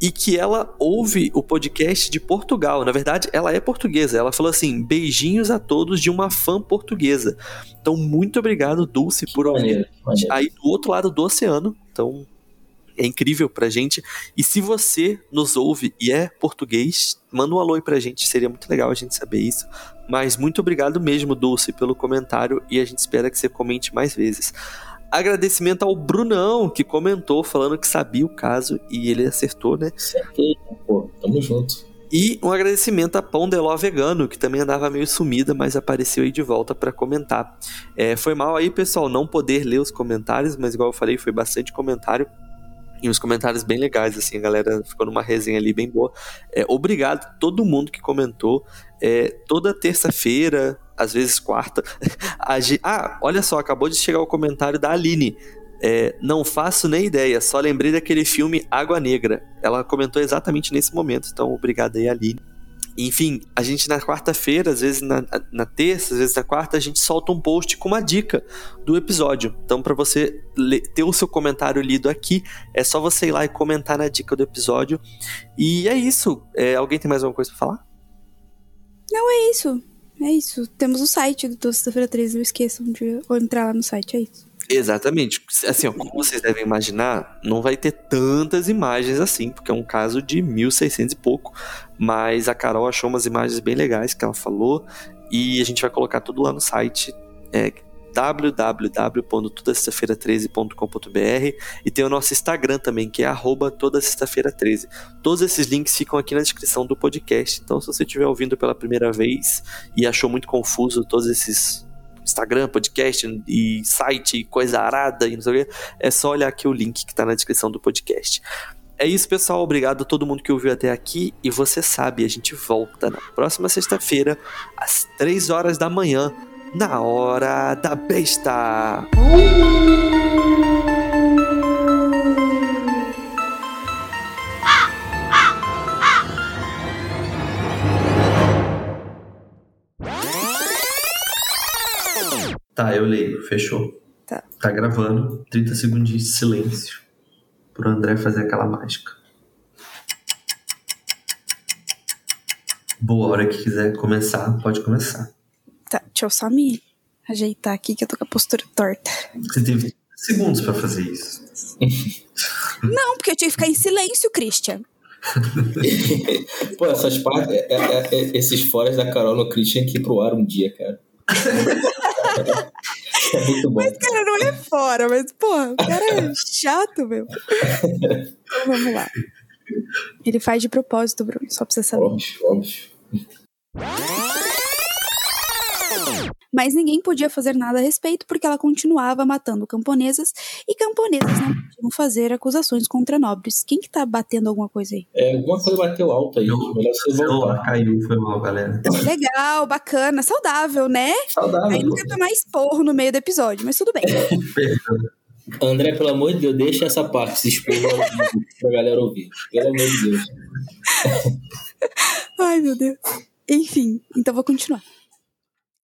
e que ela ouve o podcast de Portugal. Na verdade, ela é portuguesa. Ela falou assim: beijinhos a todos de uma fã portuguesa. Então, muito obrigado, Dulce, por ouvir aí do outro lado do oceano. Então, é incrível pra gente. E se você nos ouve e é português, manda um alô aí pra gente, seria muito legal a gente saber isso. Mas muito obrigado mesmo, Dulce, pelo comentário e a gente espera que você comente mais vezes. Agradecimento ao Brunão, que comentou falando que sabia o caso e ele acertou, né? Acertei, pô, tamo junto. E um agradecimento a Pão Vegano, que também andava meio sumida, mas apareceu aí de volta para comentar. É, foi mal aí, pessoal, não poder ler os comentários, mas igual eu falei, foi bastante comentário. E uns comentários bem legais, assim, a galera ficou numa resenha ali bem boa. É, obrigado a todo mundo que comentou. É, toda terça-feira, às vezes quarta. ah, olha só, acabou de chegar o comentário da Aline. É, não faço nem ideia, só lembrei daquele filme Água Negra. Ela comentou exatamente nesse momento, então obrigado aí, Aline. Enfim, a gente na quarta-feira, às vezes na, na, terça, às vezes na quarta, a gente solta um post com uma dica do episódio. Então, para você ter o seu comentário lido aqui, é só você ir lá e comentar na dica do episódio. E é isso. É, alguém tem mais alguma coisa para falar? Não, é isso. É isso. Temos o site do Sexta-feira 13, não esqueçam de entrar lá no site, é isso. Exatamente. Assim, ó, como vocês devem imaginar, não vai ter tantas imagens assim, porque é um caso de 1600 e pouco. Mas a Carol achou umas imagens bem legais que ela falou e a gente vai colocar tudo lá no site. É, www.todasexta-feira13.com.br e tem o nosso Instagram também, que é arroba toda sexta-feira 13. Todos esses links ficam aqui na descrição do podcast. Então, se você estiver ouvindo pela primeira vez e achou muito confuso todos esses Instagram, podcast e site, coisa arada e não sei o que, é só olhar aqui o link que está na descrição do podcast. É isso, pessoal. Obrigado a todo mundo que ouviu até aqui. E você sabe, a gente volta na próxima sexta-feira, às 3 horas da manhã, na hora da besta. Tá, eu leio. Fechou. Tá. Tá gravando. 30 segundos de silêncio. Pro André fazer aquela mágica. Boa hora que quiser começar, pode começar. Tá, deixa eu só me ajeitar aqui que eu tô com a postura torta. Você teve segundos para fazer isso. Não, porque eu tinha que ficar em silêncio, Christian. Pô, essas partes, é, é, é, esses foras da Carol no Christian que ir pro ar um dia, cara. é muito bom. Mas, cara, não é fora, mas, porra, o cara é chato, meu. Então vamos lá. Ele faz de propósito, Bruno, só pra você saber. Óbvio, óbvio. Mas ninguém podia fazer nada a respeito porque ela continuava matando camponesas e camponesas não podiam fazer acusações contra nobres. Quem que tá batendo alguma coisa aí? É, alguma coisa bateu alto aí. Melhor você voltar. caiu, foi mal, galera. Legal, bacana, saudável, né? Saudável. Aí não quer tomar esporro no meio do episódio, mas tudo bem. André, pelo amor de Deus, deixa essa parte se expor pra galera ouvir. Pelo amor de Deus. Ai, meu Deus. Enfim, então vou continuar.